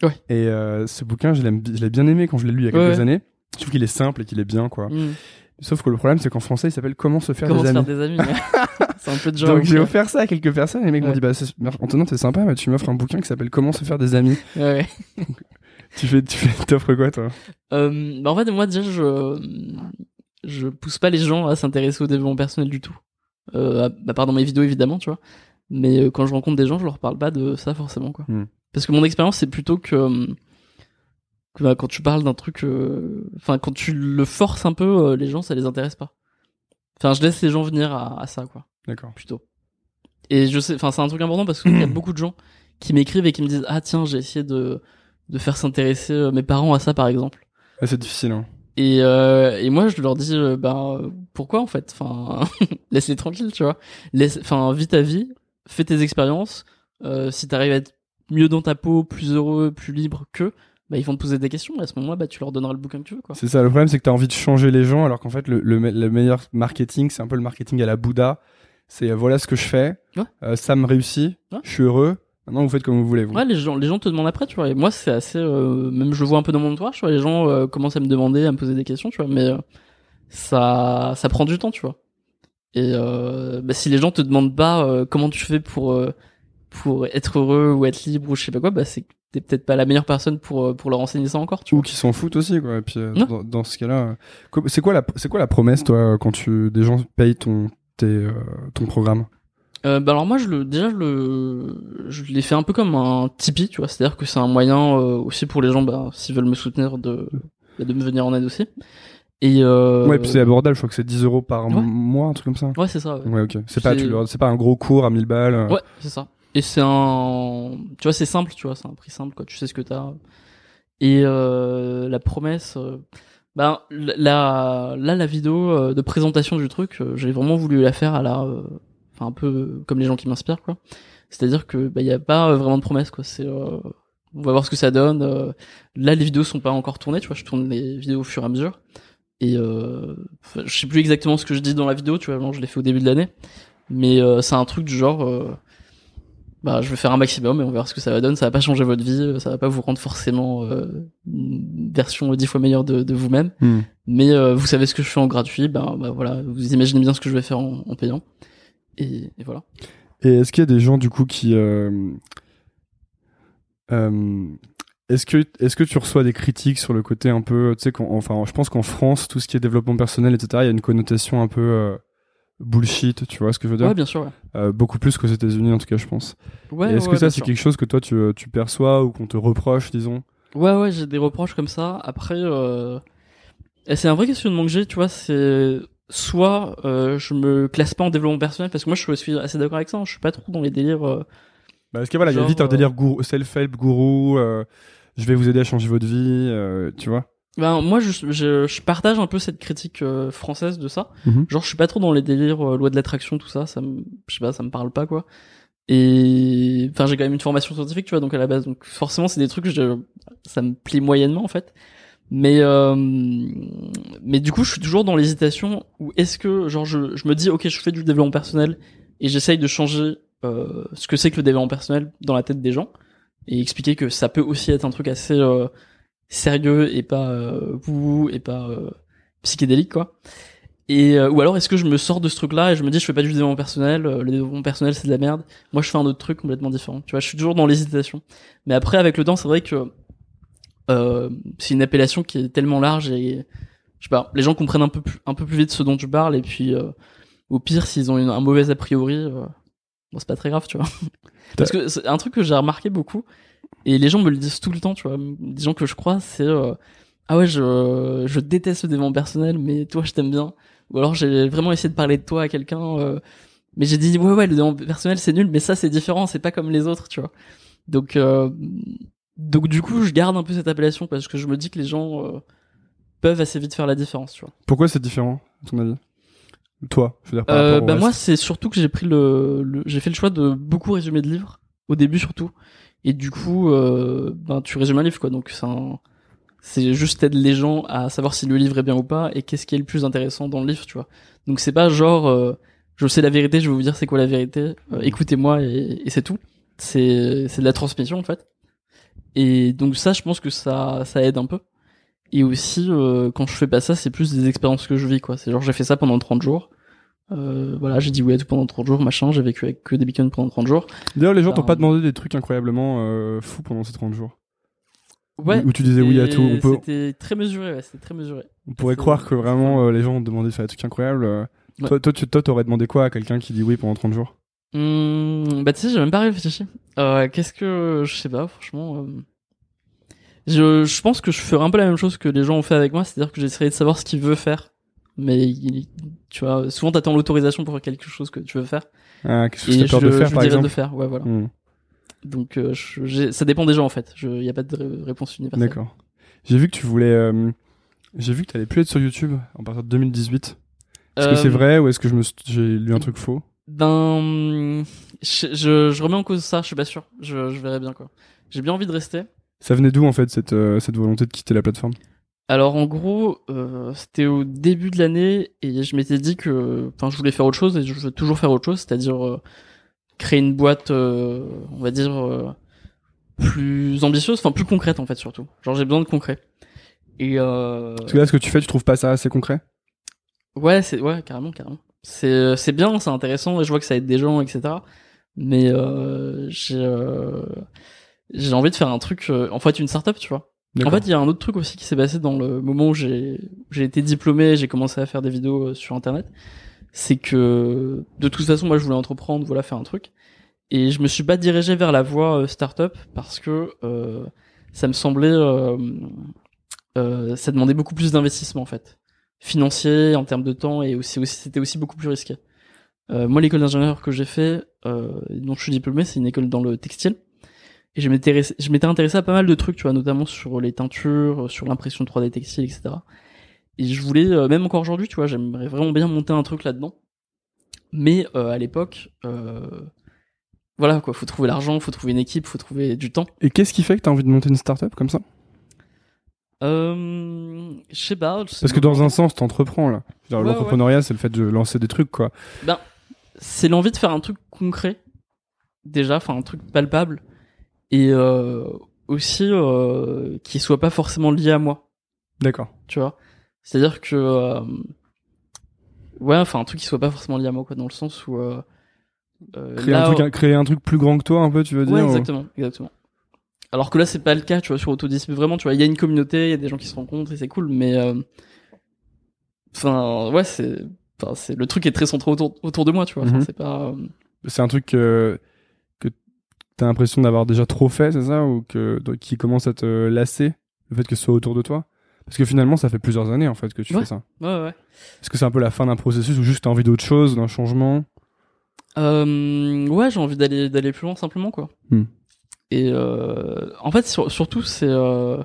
Ouais. Et euh, ce bouquin, je l'ai bien aimé quand je l'ai lu il y a quelques années. Je trouve qu'il est simple et qu'il est bien, quoi. Mm. Sauf que le problème, c'est qu'en français, il s'appelle Comment se faire Comment des se amis. faire des amis ouais. C'est un peu de genre. Donc j'ai offert ça à quelques personnes et les mecs m'ont dit bah Antonin t'es sympa mais tu m'offres un bouquin qui s'appelle Comment se faire des amis. Ouais. Tu fais tu fais t'offres quoi toi? Euh, bah en fait, moi déjà, je je pousse pas les gens à s'intéresser au développement personnel du tout. Euh, à, à part dans mes vidéos évidemment, tu vois. Mais euh, quand je rencontre des gens, je leur parle pas de ça forcément, quoi. Hmm. Parce que mon expérience, c'est plutôt que, bah, quand tu parles d'un truc, euh, enfin quand tu le forces un peu, euh, les gens, ça les intéresse pas. Enfin, je laisse les gens venir à, à ça, quoi, D'accord. plutôt. Et je sais, enfin c'est un truc important parce qu'il y a beaucoup de gens qui m'écrivent et qui me disent ah tiens j'ai essayé de de faire s'intéresser euh, mes parents à ça par exemple. Ah, c'est difficile hein. Et, euh, et moi, je leur dis, euh, ben, pourquoi en fait? Enfin, laisse-les tranquilles, tu vois. Laisse, enfin, vis ta vie, fais tes expériences. Euh, si t'arrives à être mieux dans ta peau, plus heureux, plus libre que, bah, ils vont te poser des questions. Et à ce moment-là, bah, tu leur donneras le bouquin que tu veux, quoi. C'est ça le problème c'est que t'as envie de changer les gens alors qu'en fait le, le, me- le meilleur marketing c'est un peu le marketing à la Bouddha. C'est euh, voilà ce que je fais, Ouais. euh, ça me réussit, Ouais. je suis heureux. Maintenant vous faites comme vous voulez vous. Ouais, les gens, les gens te demandent après, tu vois. Et moi, c'est assez, euh, même je le vois un peu dans mon entourage, tu vois. Les gens euh, commencent à me demander, à me poser des questions, tu vois. Mais euh, ça, ça prend du temps, tu vois. Et euh, bah, si les gens te demandent pas euh, comment tu fais pour pour être heureux ou être libre ou je sais pas quoi, bah c'est t'es peut-être pas la meilleure personne pour euh, pour leur enseigner ça encore, tu Ou qui s'en foutent aussi quoi. Et puis euh, Ouais. dans, dans ce cas-là, c'est quoi la c'est quoi la promesse toi quand tu des gens payent ton tes, euh, ton programme? Euh, bah alors moi je le déjà je le je l'ai fait un peu comme un Tipeee, tu vois, c'est-à-dire que c'est un moyen euh, aussi pour les gens bah s'ils veulent me soutenir de bah, de me venir en aide aussi. Et euh, Ouais, puis c'est abordable, je crois que c'est 10 euros par Ouais. mois, un truc comme ça. ouais, c'est ça. ouais. Ouais, ok. C'est pas, C'est- pas un gros cours à 1000 balles. Ouais, c'est ça. Et c'est un, tu vois, c'est simple, tu vois, c'est un prix simple, quoi. Tu sais ce que t'as. Et euh, la promesse, euh, ben la, là, la vidéo euh, de présentation du truc, euh, j'ai vraiment voulu la faire à la, euh, enfin un peu comme les gens qui m'inspirent, quoi. C'est-à-dire que bah, il y a pas vraiment de promesse, quoi. C'est, on va voir ce que ça donne. là, les vidéos sont pas encore tournées, tu vois. Je tourne les vidéos au fur et à mesure. Et je sais plus exactement ce que je dis dans la vidéo, tu vois. vraiment, je l'ai fait au début de l'année, mais c'est un truc du genre. Bah, je vais faire un maximum et on verra ce que ça va donner. Ça va pas changer votre vie, ça va pas vous rendre forcément euh, une version dix fois meilleure de, de vous-même. Hmm. Mais euh, vous savez ce que je fais en gratuit, ben bah, voilà, vous imaginez bien ce que je vais faire en, en payant. Et, et voilà. Et est-ce qu'il y a des gens du coup qui euh, euh, est-ce que est-ce que tu reçois des critiques sur le côté un peu tu sais enfin je pense qu'en France tout ce qui est développement personnel etc il y a une connotation un peu euh, bullshit tu vois ce que je veux dire Ouais, bien sûr. Ouais. Euh, beaucoup plus qu'aux États-Unis en tout cas je pense Ouais, est-ce ouais, que ça c'est quelque chose que toi tu, euh, tu perçois ou qu'on te reproche disons Ouais, ouais, j'ai des reproches comme ça. Après, euh... c'est un vrai questionnement que j'ai, tu vois, c'est soit euh, je me classe pas en développement personnel parce que moi je suis assez d'accord avec ça, hein, je suis pas trop dans les délires. euh, bah, est-ce que voilà il y a vite un délire self-help gourou je vais vous aider à changer votre vie tu vois Ben moi je, je, je partage un peu cette critique euh, française de ça. Mhm. Genre je suis pas trop dans les délires euh, loi de l'attraction tout ça, ça me je sais pas, ça me parle pas quoi. Et enfin j'ai quand même une formation scientifique tu vois donc à la base donc forcément c'est des trucs que je, ça me plaît moyennement en fait. Mais euh, mais du coup je suis toujours dans l'hésitation où est-ce que genre je je me dis OK, je fais du développement personnel et j'essaye de changer euh, ce que c'est que le développement personnel dans la tête des gens et expliquer que ça peut aussi être un truc assez euh, sérieux et pas euh, et pas euh, psychédélique quoi. Et euh, ou alors est-ce que je me sors de ce truc là et je me dis je fais pas du développement personnel, euh, le développement personnel c'est de la merde. Moi je fais un autre truc complètement différent. Tu vois, je suis toujours dans l'hésitation. Mais après avec le temps, c'est vrai que euh, c'est une appellation qui est tellement large et je sais pas, les gens comprennent un peu plus, un peu plus vite ce dont tu parles et puis euh, au pire s'ils ont une, un mauvais a priori, euh, bon c'est pas très grave, tu vois. Parce que c'est un truc que j'ai remarqué beaucoup et les gens me le disent tout le temps, tu vois, des gens que je crois, c'est euh, ah ouais je je déteste le développement personnel, mais toi je t'aime bien. Ou alors j'ai vraiment essayé de parler de toi à quelqu'un, euh, mais j'ai dit ouais ouais le développement personnel c'est nul, mais ça c'est différent, c'est pas comme les autres, tu vois. Donc euh, donc du coup, je garde un peu cette appellation parce que je me dis que les gens peuvent assez vite faire la différence, tu vois. Pourquoi c'est différent, à ton avis? Toi, je veux dire par Euh, bah moi, c'est surtout que j'ai pris le, le- j'ai fait le choix de beaucoup résumer de livres au début surtout, et du coup, euh, ben tu résumes un livre quoi, donc c'est un- c'est juste aider les gens à savoir si le livre est bien ou pas et qu'est-ce qui est le plus intéressant dans le livre, tu vois. Donc c'est pas genre euh, je sais la vérité, je vais vous dire c'est quoi la vérité, euh, écoutez-moi et, et c'est tout. C'est c'est de la transmission en fait. Et donc ça, je pense que ça ça aide un peu. Et aussi, euh, quand je fais pas ça, c'est plus des expériences que je vis, quoi. C'est genre, j'ai fait ça pendant 30 jours. Euh, voilà, j'ai dit oui à tout pendant 30 jours, machin. J'ai vécu avec que des beacons pendant 30 jours. D'ailleurs, les gens t'ont pas demandé des trucs incroyablement euh, fous pendant ces 30 jours. Ouais. Où tu disais oui à tout. On, peut, C'était très mesuré, ouais, c'était très mesuré. on pourrait croire que vraiment euh, les gens ont demandé de faire des trucs incroyables. euh. Ouais. Toi, toi, tu toi, t'aurais demandé quoi à quelqu'un qui dit oui pendant 30 jours? Hum, bah tu sais, j'ai même pas réfléchi. Qu'est-ce que je sais pas, franchement. Je, je pense que je ferais un peu la même chose que les gens ont fait avec moi, c'est-à-dire que j'essaierais de savoir ce qu'il veut faire. Mais il- tu vois, souvent t'attends l'autorisation pour faire quelque chose que tu veux faire. ah, Qu'est-ce que Et t'as je, peur de je faire, lui par exemple de faire, ouais voilà. Hmm, Donc euh, je- ça dépend des gens en fait. Il y a pas de ré- réponse universelle. D'accord. J'ai vu que tu voulais. euh, J'ai vu que t'allais plus être sur YouTube en partir de 2018. Est-ce que Euh, c'est vrai ou est-ce que je me j'ai lu un truc faux? Ben, je, je, je remets en cause ça. Je suis pas sûr. Je, je verrai bien quoi. J'ai bien envie de rester. Ça venait d'où en fait cette, euh, cette volonté de quitter la plateforme? Alors en gros, euh, c'était au début de l'année et je m'étais dit que, enfin, je voulais faire autre chose et je veux toujours faire autre chose, c'est-à-dire euh, créer une boîte, euh, on va dire euh, plus ambitieuse, enfin plus concrète en fait surtout. Genre j'ai besoin de concret. Et euh, Parce que là, ce que tu fais, tu trouves pas ça assez concret? Ouais, c'est ouais, carrément, carrément. C'est c'est bien, c'est intéressant et je vois que ça aide des gens, etc. Mais euh, j'ai euh, j'ai envie de faire un truc, euh, en fait, une startup, tu vois. En fait, il y a un autre truc aussi qui s'est passé dans le moment où j'ai été diplômé, j'ai commencé à faire des vidéos euh, sur internet. C'est que de toute façon, moi, je voulais entreprendre, voilà, faire un truc. Et je me suis pas dirigé vers la voie euh, startup parce que euh, ça me semblait, euh, euh, ça demandait beaucoup plus d'investissement en fait, financier, en termes de temps et aussi, aussi c'était aussi beaucoup plus risqué. Euh, moi, l'école d'ingénieur que j'ai fait, euh, dont je suis diplômé, c'est une école dans le textile. Et je m'étais, je m'étais intéressé à pas mal de trucs, tu vois, notamment sur les teintures, sur l'impression 3D textile, etc. Et je voulais, euh, même encore aujourd'hui, tu vois, j'aimerais vraiment bien monter un truc là-dedans. Mais euh, à l'époque, euh, voilà quoi, faut trouver l'argent, faut trouver une équipe, faut trouver du temps. Et qu'est-ce qui fait que t'as envie de monter une startup comme ça? Euh, je sais pas. Parce que dans un sens, t'entreprends là. Ouais, L'entrepreneuriat, c'est le fait de lancer des trucs quoi. c'est l'envie de faire un truc concret déjà enfin un truc palpable et euh, aussi euh, qui soit pas forcément lié à moi D'accord. tu vois? C'est à dire que euh, ouais enfin un truc qui soit pas forcément lié à moi quoi dans le sens où Créer, là, un truc, créer un truc plus grand que toi un peu, tu veux dire ouais ou- exactement exactement alors que là c'est pas le cas tu vois sur Autodiscipline vraiment tu vois il y a une communauté il y a des gens qui se rencontrent et c'est cool mais euh, enfin ouais c'est enfin c'est le truc est très centré autour autour de moi tu vois Mhm. c'est pas euh, C'est un truc euh, t'as l'impression d'avoir déjà trop fait, c'est ça Ou que, qui commence à te lasser, le fait que ce soit autour de toi? Parce que finalement, ça fait plusieurs années en fait que tu Ouais. fais ça. ouais ouais Est-ce que c'est un peu la fin d'un processus ou juste t'as envie d'autre chose, d'un changement? Euh, ouais, j'ai envie d'aller d'aller plus loin simplement quoi. Hmm. Et euh, en fait, sur- surtout c'est, euh,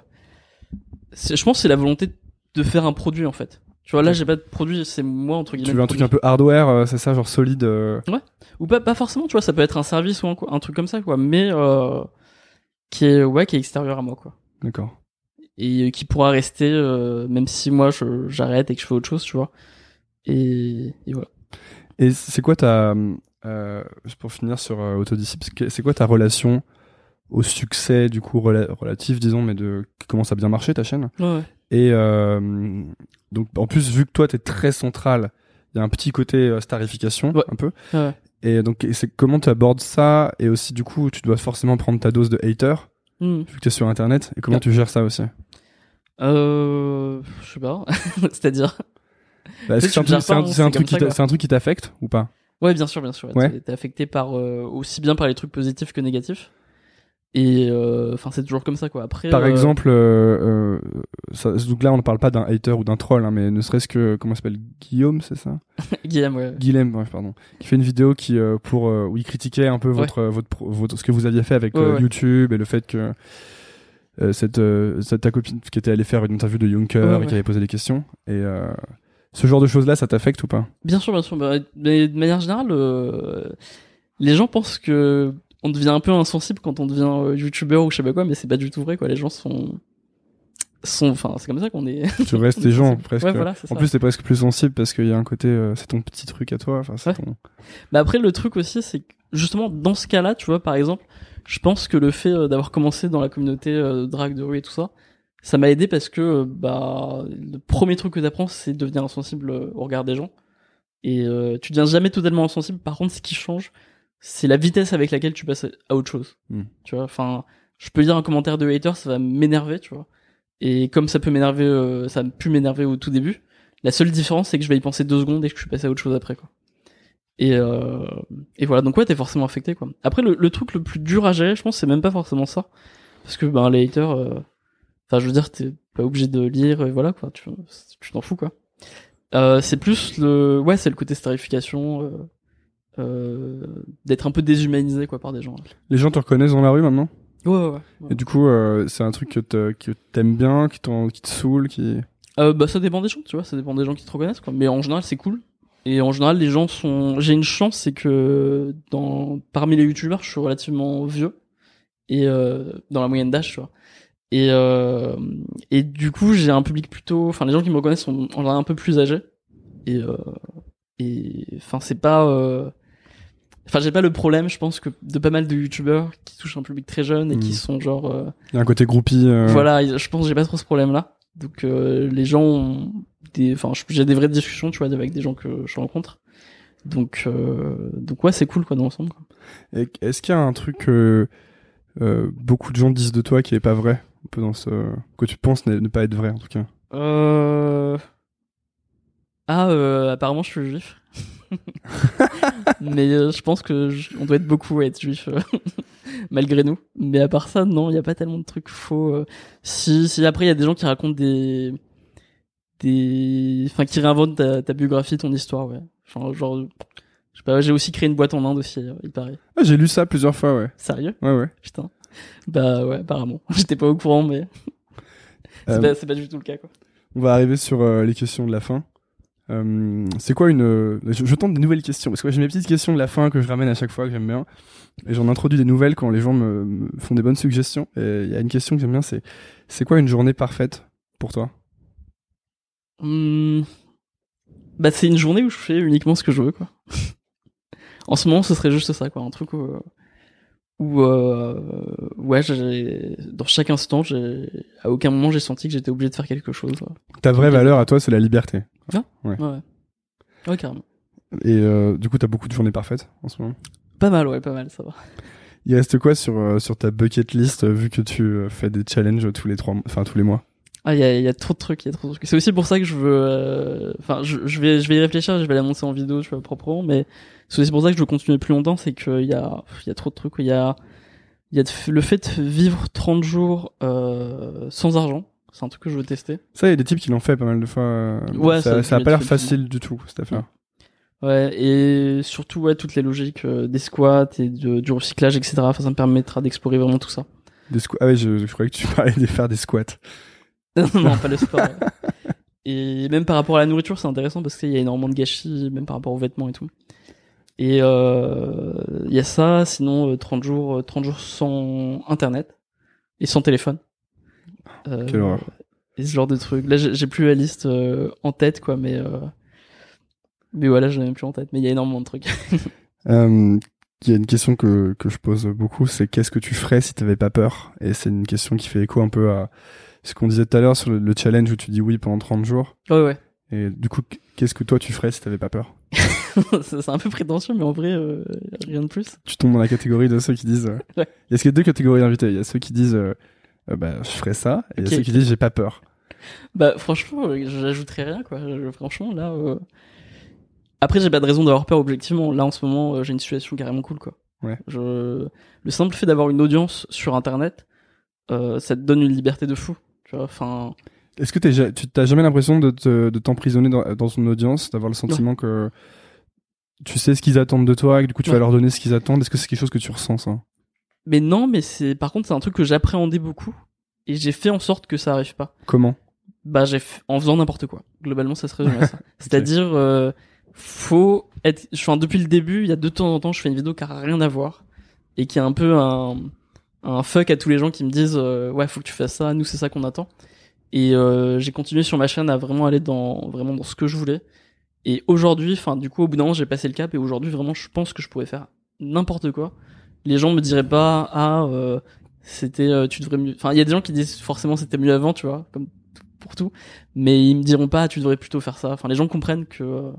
c'est- je pense c'est la volonté de faire un produit en fait. Tu vois, là j'ai pas de produit, c'est moi entre guillemets. Tu veux un truc un peu hardware, euh, c'est ça, genre solide euh, ou pas pas forcément, tu vois, ça peut être un service ou un, un truc comme ça quoi, mais euh, qui est ouais qui est extérieur à moi quoi. D'accord. Et qui pourra rester euh, même si moi j'arrête et que je fais autre chose, tu vois. Et, et voilà. Et c'est quoi ta. Euh, juste pour finir sur euh, Autodisciple, c'est- c'est quoi ta relation au succès, du coup, rela- relatif, disons, mais de qui commence à bien marcher ta chaîne? Ouais, ouais. Et euh, donc, en plus, vu que toi, t'es très central, il y a un petit côté euh, starification, Ouais. un peu. Ouais. Et donc, c'est comment tu abordes ça? Et aussi, du coup, tu dois forcément prendre ta dose de hater. Hmm. vu que t'es sur internet et comment Ouais. tu gères ça aussi? Euh, je sais pas. C'est-à-dire? Bah, Tu c'est un, tu truc- un- un qui un truc t'affecte ou pas? Ouais, bien sûr, bien sûr. Ouais. T'es- T'es affecté par euh, aussi bien par les trucs positifs que négatifs. Et euh, enfin, c'est toujours comme ça, quoi. Après. Par euh, exemple, euh, euh, ça- donc là on ne parle pas d'un hater ou d'un troll, hein, mais ne serait-ce que comment s'appelle Guillaume, c'est ça Guillaume, ouais. Guilhem, bref, pardon, qui fait une vidéo qui pour où il critiquait un peu Ouais. votre, votre ce que vous aviez fait avec Ouais, ouais. YouTube et le fait que cette, cette ta copine qui était allée faire une interview de Juncker Ouais, et ouais. qui avait posé des questions et ce genre de choses là ça t'affecte ou pas? Bien sûr, bien sûr. bah, mais de manière générale, les gens pensent que on devient un peu insensible quand on devient euh, youtubeur ou je sais pas quoi, mais c'est pas du tout vrai, quoi. Les gens sont. sont enfin, c'est comme ça qu'on est. Tu restes des gens presque. Ouais, voilà, c'est en ça. plus t'es presque plus sensible parce qu'il y a un côté euh, c'est ton petit truc à toi. Enfin Ouais. ton. Bah après le truc aussi c'est que justement dans ce cas-là, tu vois par exemple, je pense que le fait euh, d'avoir commencé dans la communauté euh, drague de rue et tout ça, ça m'a aidé parce que bah le premier truc que t'apprends c'est de devenir insensible au regard des gens et euh, tu deviens jamais totalement insensible. Par contre, ce qui change, c'est la vitesse avec laquelle tu passes à autre chose. Hmm. Tu vois, enfin, je peux lire un commentaire de hater, ça va m'énerver, tu vois. Et comme ça peut m'énerver, euh, ça a pu m'énerver au tout début. La seule différence, c'est que je vais y penser deux secondes et que je suis passé à autre chose après, quoi. Et, euh, et voilà, donc ouais, t'es forcément affecté, quoi. Après, le, le truc le plus dur à gérer, je pense, c'est même pas forcément ça. Parce que, ben, les haters, euh, enfin, je veux dire, t'es pas obligé de lire, et voilà, quoi. Tu tu t'en fous, quoi. Euh, c'est plus le, ouais, c'est le côté starification, d'être un peu déshumanisé, quoi, par des gens. Les gens te reconnaissent dans la rue maintenant? Ouais, ouais, ouais. et du coup euh, c'est un truc que t'aimes bien, qui, qui te saoule, qui. Euh, bah ça dépend des gens, tu vois, ça dépend des gens qui te reconnaissent quoi. Mais en général, c'est cool. Et en général, les gens sont j'ai une chance, c'est que dans parmi les youtubeurs, je suis relativement vieux et euh, dans la moyenne d'âge, tu vois. Et euh, et du coup, j'ai un public plutôt enfin les gens qui me reconnaissent sont en général un peu plus âgés. Et euh, et enfin c'est pas euh, Enfin, j'ai pas le problème, je pense que de pas mal de youtubeurs qui touchent un public très jeune et qui Mm. sont genre euh, Il y a un côté groupie. euh, voilà, il- je pense que j'ai pas trop ce problème-là. Donc euh, les gens ont des, enfin, j'ai des vraies discussions, tu vois, avec des gens que je rencontre. Donc, euh, donc ouais, c'est cool quoi dans l'ensemble. Est-ce qu'il y a un truc que euh, beaucoup de gens disent de toi qui est pas vrai? Un peu dans ce que tu penses ne pas être vrai en tout cas Euh... Ah, euh, apparemment je suis juif. Mais euh, je pense que je- on doit être beaucoup à être juif euh, malgré nous. Mais à part ça, non, il y a pas tellement de trucs faux. euh. Si, si après il y a des gens qui racontent des, des, enfin qui réinventent ta, ta biographie, ton histoire, ouais. Genre, genre, je sais pas, j'ai aussi créé une boîte en Inde aussi, il paraît. ah, J'ai lu ça plusieurs fois, ouais. Sérieux? Ouais, ouais. Putain. Bah ouais, apparemment. J'étais pas au courant, mais c'est Euh, pas, du tout le cas quoi. On va arriver sur euh, les questions de la fin. Euh, c'est quoi une euh, je, je tente des nouvelles questions parce que j'ai mes petites questions de la fin que je ramène à chaque fois que j'aime bien et j'en introduis des nouvelles quand les gens me, me font des bonnes suggestions et il y a une question que j'aime bien c'est c'est quoi une journée parfaite pour toi? Hmm. Bah, c'est une journée où je fais uniquement ce que je veux, quoi. en ce moment, ce serait juste ça, quoi. Un truc où, où euh, ouais, j'ai, dans chaque instant, j'ai, à aucun moment, j'ai senti que j'étais obligé de faire quelque chose. Ouais, ta vraie valeur à toi c'est la liberté ouais. Ouais, carrément. et euh, du coup t'as beaucoup de journées parfaites en ce moment? Pas mal, ouais, pas mal, ça va. il reste quoi sur euh, sur ta bucket list euh, vu que tu euh, fais des challenges tous les trois enfin tous les mois? Ah, il y a, il y a trop de trucs, il y a trop de trucs. C'est aussi pour ça que je veux, euh, enfin, je, je vais, je vais y réfléchir, je vais la monter en vidéo, tu vois, proprement, mais c'est aussi pour ça que je veux continuer plus longtemps, c'est qu'il y a, il y a trop de trucs, il y a, il y a le fait de vivre 30 jours, euh, sans argent. C'est un truc que je veux tester. ça il y a des types qui l'ont fait pas mal de fois euh, Ouais, ça, ça, ça a pas l'ai l'air facile du tout cette affaire Ouais, et surtout, ouais, toutes les logiques euh, des squats et de- du recyclage, etc. Enfin, ça me permettra d'explorer vraiment tout ça. Des squats. Ah ouais, je, je croyais que tu parlais de faire des squats. non, pas le sport. ouais. Et même par rapport à la nourriture, c'est intéressant parce qu'il y a énormément de gâchis, même par rapport aux vêtements et tout. Et euh, il y a ça, sinon euh, 30 jours, euh, 30 jours sans internet et sans téléphone. Euh, Quelle horreur. et ce genre de trucs. Là, j'ai plus la liste euh, en tête, quoi, mais euh, mais voilà, je même plus en tête. Mais il y a énormément de trucs. Euh, Il y a une question que, que je pose beaucoup, c'est qu'est-ce que tu ferais si t'avais pas peur? Et c'est une question qui fait écho un peu à ce qu'on disait tout à l'heure sur le, le challenge où tu dis oui pendant 30 jours. ouais, ouais. Et du coup, qu'est-ce que toi tu ferais si t'avais pas peur? C'est un peu prétentieux, mais en vrai, euh, rien de plus. Tu tombes dans la catégorie de ceux qui disent. Euh... Ouais. Il y a deux catégories d'invités? Il y a ceux qui disent, bah, je ferais ça, et il y Ok, a ceux qui disent, j'ai pas peur. Bah franchement, euh, j'ajouterais rien quoi. Franchement là. euh, Après j'ai pas de raison d'avoir peur objectivement. Là en ce moment euh, j'ai une situation carrément cool quoi. Ouais. Je... Le simple fait d'avoir une audience sur internet, euh, ça te donne une liberté de fou. Tu vois. Enfin. Est-ce que ja- tu t'as jamais l'impression de te- de t'emprisonner dans, dans une audience, d'avoir le sentiment que tu sais ce qu'ils attendent de toi, et que du coup tu vas leur donner ce qu'ils attendent? Est-ce que c'est quelque chose que tu ressens ça? Mais non, mais c'est par contre c'est un truc que j'appréhendais beaucoup et j'ai fait en sorte que ça arrive pas. Comment? Bah j'ai f- en faisant n'importe quoi. Globalement ça se résume à ça. C'est-à-dire euh, faut être enfin depuis le début, il y a de temps en temps je fais une vidéo qui a rien à voir et qui est un peu un un fuck à tous les gens qui me disent euh, ouais, faut que tu fasses ça, nous c'est ça qu'on attend. Et euh, j'ai continué sur ma chaîne à vraiment aller dans vraiment dans ce que je voulais. Et aujourd'hui, enfin du coup au bout d'un moment, j'ai passé le cap et aujourd'hui vraiment je pense que je pourrais faire n'importe quoi. Les gens me diraient pas ah euh, c'était euh, tu devrais mieux enfin il y a des gens qui disent forcément c'était mieux avant, tu vois, comme pour tout, mais ils me diront pas tu devrais plutôt faire ça. Enfin les gens comprennent que euh,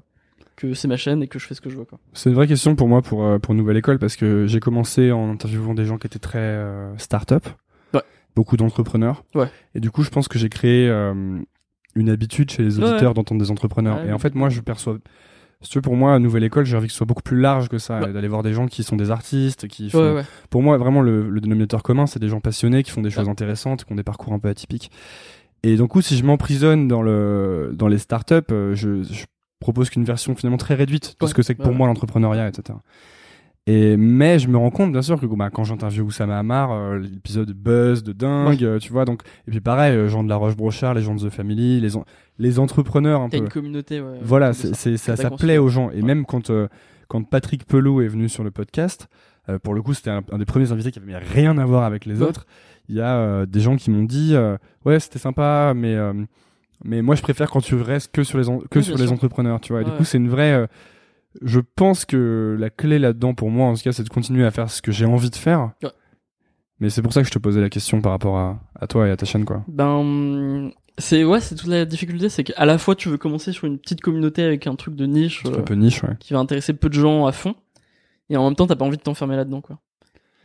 que c'est ma chaîne et que je fais ce que je veux quoi. C'est une vraie question pour moi pour, euh, pour Nouvelle École parce que j'ai commencé en interviewant des gens qui étaient très euh, start-up, Ouais. beaucoup d'entrepreneurs. Ouais. Et du coup, je pense que j'ai créé euh, une habitude chez les Ouais, auditeurs d'entendre des entrepreneurs. Et en fait, moi, je perçois. Si tu veux, pour moi, à Nouvelle École, j'ai envie que ce soit beaucoup plus large que ça, et d'aller voir des gens qui sont des artistes, qui font. Ouais ouais. Pour moi, vraiment, le, le dénominateur commun, c'est des gens passionnés qui font des choses intéressantes, qui ont des parcours un peu atypiques. Et donc, coup, si je m'emprisonne dans le dans les startups, euh, je, je propose qu'une version finalement très réduite de ce que c'est que pour moi l'entrepreneuriat, etc. Et mais je me rends compte bien sûr que bah, quand j'interviewe Oussama Hamar, euh, l'épisode buzz de dingue, euh, tu vois donc et puis pareil, euh, Jean de la Roche Brochard, les gens de The Family, les en- les entrepreneurs un T'as une communauté ouais. Voilà, c'est ça, ça construit. plaît aux gens. Et Ouais. même quand euh, quand Patrick Pelot est venu sur le podcast, euh, pour le coup, c'était un, un des premiers invités qui avait rien à voir avec les Ouais. autres. Il y a des gens qui m'ont dit, ouais, c'était sympa, mais mais moi, je préfère quand tu restes que sur les que Oui, sur les sûr. entrepreneurs, tu vois. Et du coup, c'est une vraie. Euh, je pense que la clé là-dedans, pour moi, en tout cas, c'est de continuer à faire ce que j'ai envie de faire. Ouais. Mais c'est pour ça que je te posais la question par rapport à, à toi et à ta chaîne, quoi. Ben c'est ouais, c'est toute la difficulté, c'est qu'à la fois tu veux commencer sur une petite communauté avec un truc de niche Un euh, peu niche, ouais. qui va intéresser peu de gens à fond, et en même temps t'as pas envie de t'enfermer là-dedans quoi.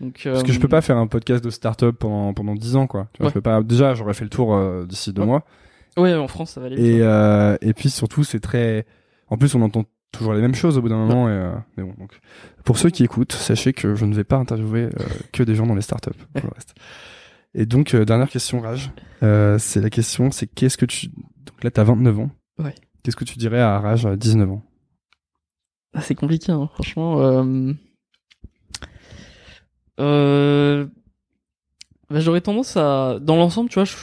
Donc Parce que je peux pas faire un podcast de start-up pendant, pendant 10 ans, quoi. Tu vois, Ouais. je peux pas, déjà, j'aurais fait le tour euh, d'ici deux mois. Ouais, en France ça va aller. Et, euh, et puis surtout, c'est très. En plus, on entend toujours les mêmes choses au bout d'un moment. Et, euh, Mais bon, donc. Pour ceux qui écoutent, sachez que je ne vais pas interviewer euh, que des gens dans les startups. Pour le reste. Et donc, euh, dernière question, Raj. Euh, c'est la question c'est qu'est-ce que tu. Donc là, t'as 29 ans. Ouais. Qu'est-ce que tu dirais à Raj à 19 ans? Ah, c'est compliqué, hein, franchement. Euh... Euh... bah, j'aurais tendance à, dans l'ensemble, tu vois, je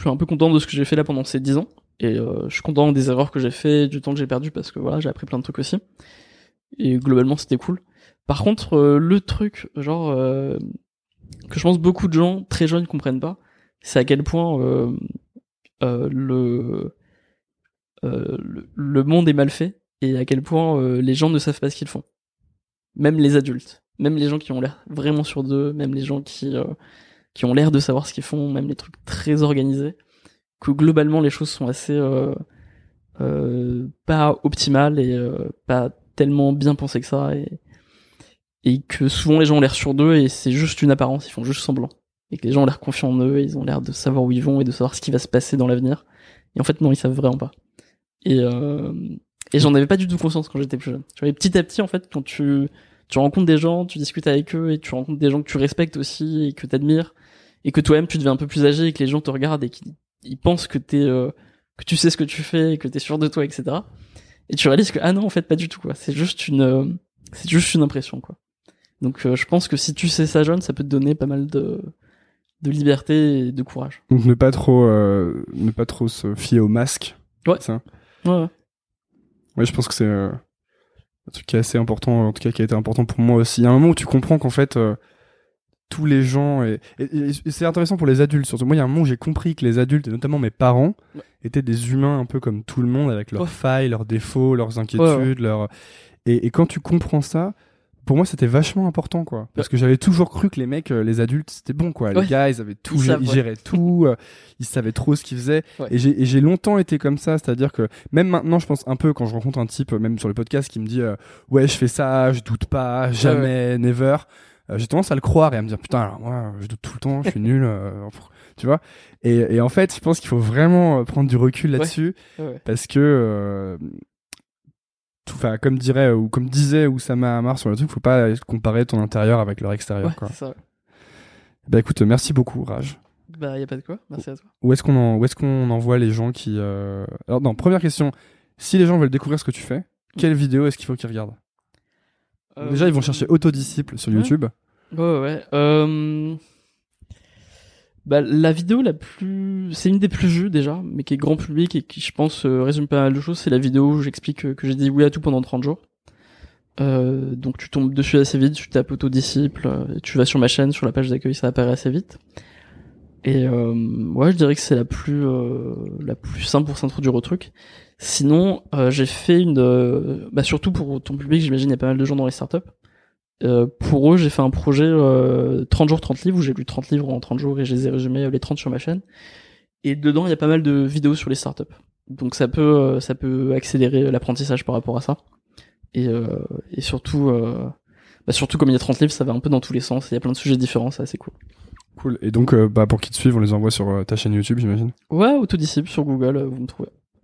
suis un peu content de ce que j'ai fait là pendant ces 10 ans. Et euh, je suis content des erreurs que j'ai fait, du temps que j'ai perdu, parce que voilà, j'ai appris plein de trucs aussi. Et globalement, c'était cool. Par contre, euh, le truc, genre, euh, que je pense beaucoup de gens très jeunes comprennent pas, c'est à quel point euh, euh, le, euh, le le monde est mal fait et à quel point les gens ne savent pas ce qu'ils font. Même les adultes, même les gens qui ont l'air vraiment sur d'eux, même les gens qui qui ont l'air de savoir ce qu'ils font, même les trucs très organisés, que globalement les choses sont assez euh, euh, pas optimales et euh, pas tellement bien pensées que ça et que souvent les gens ont l'air sur d'eux et c'est juste une apparence, ils font juste semblant. Et que les gens ont l'air confiants en eux, ils ont l'air de savoir où ils vont et de savoir ce qui va se passer dans l'avenir. Et en fait, non, ils savent vraiment pas. Et, euh, et j'en avais pas du tout conscience quand j'étais plus jeune. Tu vois, et petit à petit, en fait, quand tu, tu rencontres des gens, tu discutes avec eux, et tu rencontres des gens que tu respectes aussi, et que t'admires, et que toi-même tu deviens un peu plus âgé, et que les gens te regardent, et qu'ils ils pensent que t'es, euh, que tu sais ce que tu fais, et que t'es sûr de toi, etc. Et tu réalises que, ah non, en fait, pas du tout, quoi. C'est juste une, euh, c'est juste une impression, quoi. Donc, euh, je pense que si tu sais ça jeune, ça peut te donner pas mal de, de liberté et de courage. Donc ne pas trop, ne pas trop se fier au masque. Ouais. Ça? Ouais, ouais. Ouais, je pense que c'est un truc qui est assez important, en tout cas qui a été important pour moi aussi. Il y a un moment où tu comprends qu'en fait, tous les gens, et, et- et- et c'est intéressant pour les adultes surtout. Moi, il y a un moment où j'ai compris que les adultes, et notamment mes parents, Ouais. étaient des humains un peu comme tout le monde, avec leurs failles, leurs défauts, leurs inquiétudes, leurs... Et, et quand tu comprends ça, pour moi, c'était vachement important, quoi. Parce que j'avais toujours cru que les mecs, euh, les adultes, c'était bon, quoi. Les gars, ils avaient tout, Ils savent, géraient tout, euh, ils savaient trop ce qu'ils faisaient. Et j'ai longtemps été comme ça, c'est-à-dire que même maintenant, je pense un peu quand je rencontre un type, euh, même sur le podcast, qui me dit, euh, ouais, je fais ça, je doute pas, jamais, never. Euh, j'ai tendance à le croire et à me dire, putain, alors moi, je doute tout le temps, je suis nul, euh, tu vois. Et, et en fait, je pense qu'il faut vraiment euh, prendre du recul là-dessus Ouais, ouais. parce que tout- enfin comme dirait ou comme disait Oussama Hamar sur le truc faut pas comparer ton intérieur avec leur extérieur Ouais, quoi. ça. bah écoute merci beaucoup Raj Bah, y a pas de quoi. Merci à toi. où est-ce qu'on en, où est-ce qu'on envoie les gens qui euh... alors non première question si les gens veulent découvrir ce que tu fais quelle vidéo est-ce qu'il faut qu'ils regardent? Déjà ils vont chercher autodisciple sur. YouTube Ouais, ouais, ouais. Euh... Bah, la vidéo la plus, c'est une des plus vues déjà, mais qui est grand public et qui, je pense, euh, résume pas mal de choses. C'est la vidéo où j'explique euh, que j'ai dit oui à tout pendant 30 jours. Euh, donc tu tombes dessus assez vite, tu tapes autodisciple, euh, et tu vas sur ma chaîne, sur la page d'accueil, ça apparaît assez vite. Et euh, ouais, je dirais que c'est la plus euh, la plus simple pour s'introduire au truc. Sinon, euh, j'ai fait une, euh, bah surtout pour ton public, j'imagine il y a pas mal de gens dans les startups. Euh, pour eux, j'ai fait un projet euh, 30 jours 30 livres où j'ai lu 30 livres en 30 jours et je les ai résumés euh, les 30 sur ma chaîne. Et dedans, il y a pas mal de vidéos sur les startups. Donc ça peut euh, ça peut accélérer l'apprentissage par rapport à ça. Et euh, et surtout euh, bah surtout comme il y a 30 livres, ça va un peu dans tous les sens, il y a plein de sujets différents, c'est assez cool. cool et donc euh, bah pour qu'ils te suivent on les envoie sur euh, ta chaîne YouTube j'imagine? Ouais, autodisciple sur Google, euh, vous me trouvez.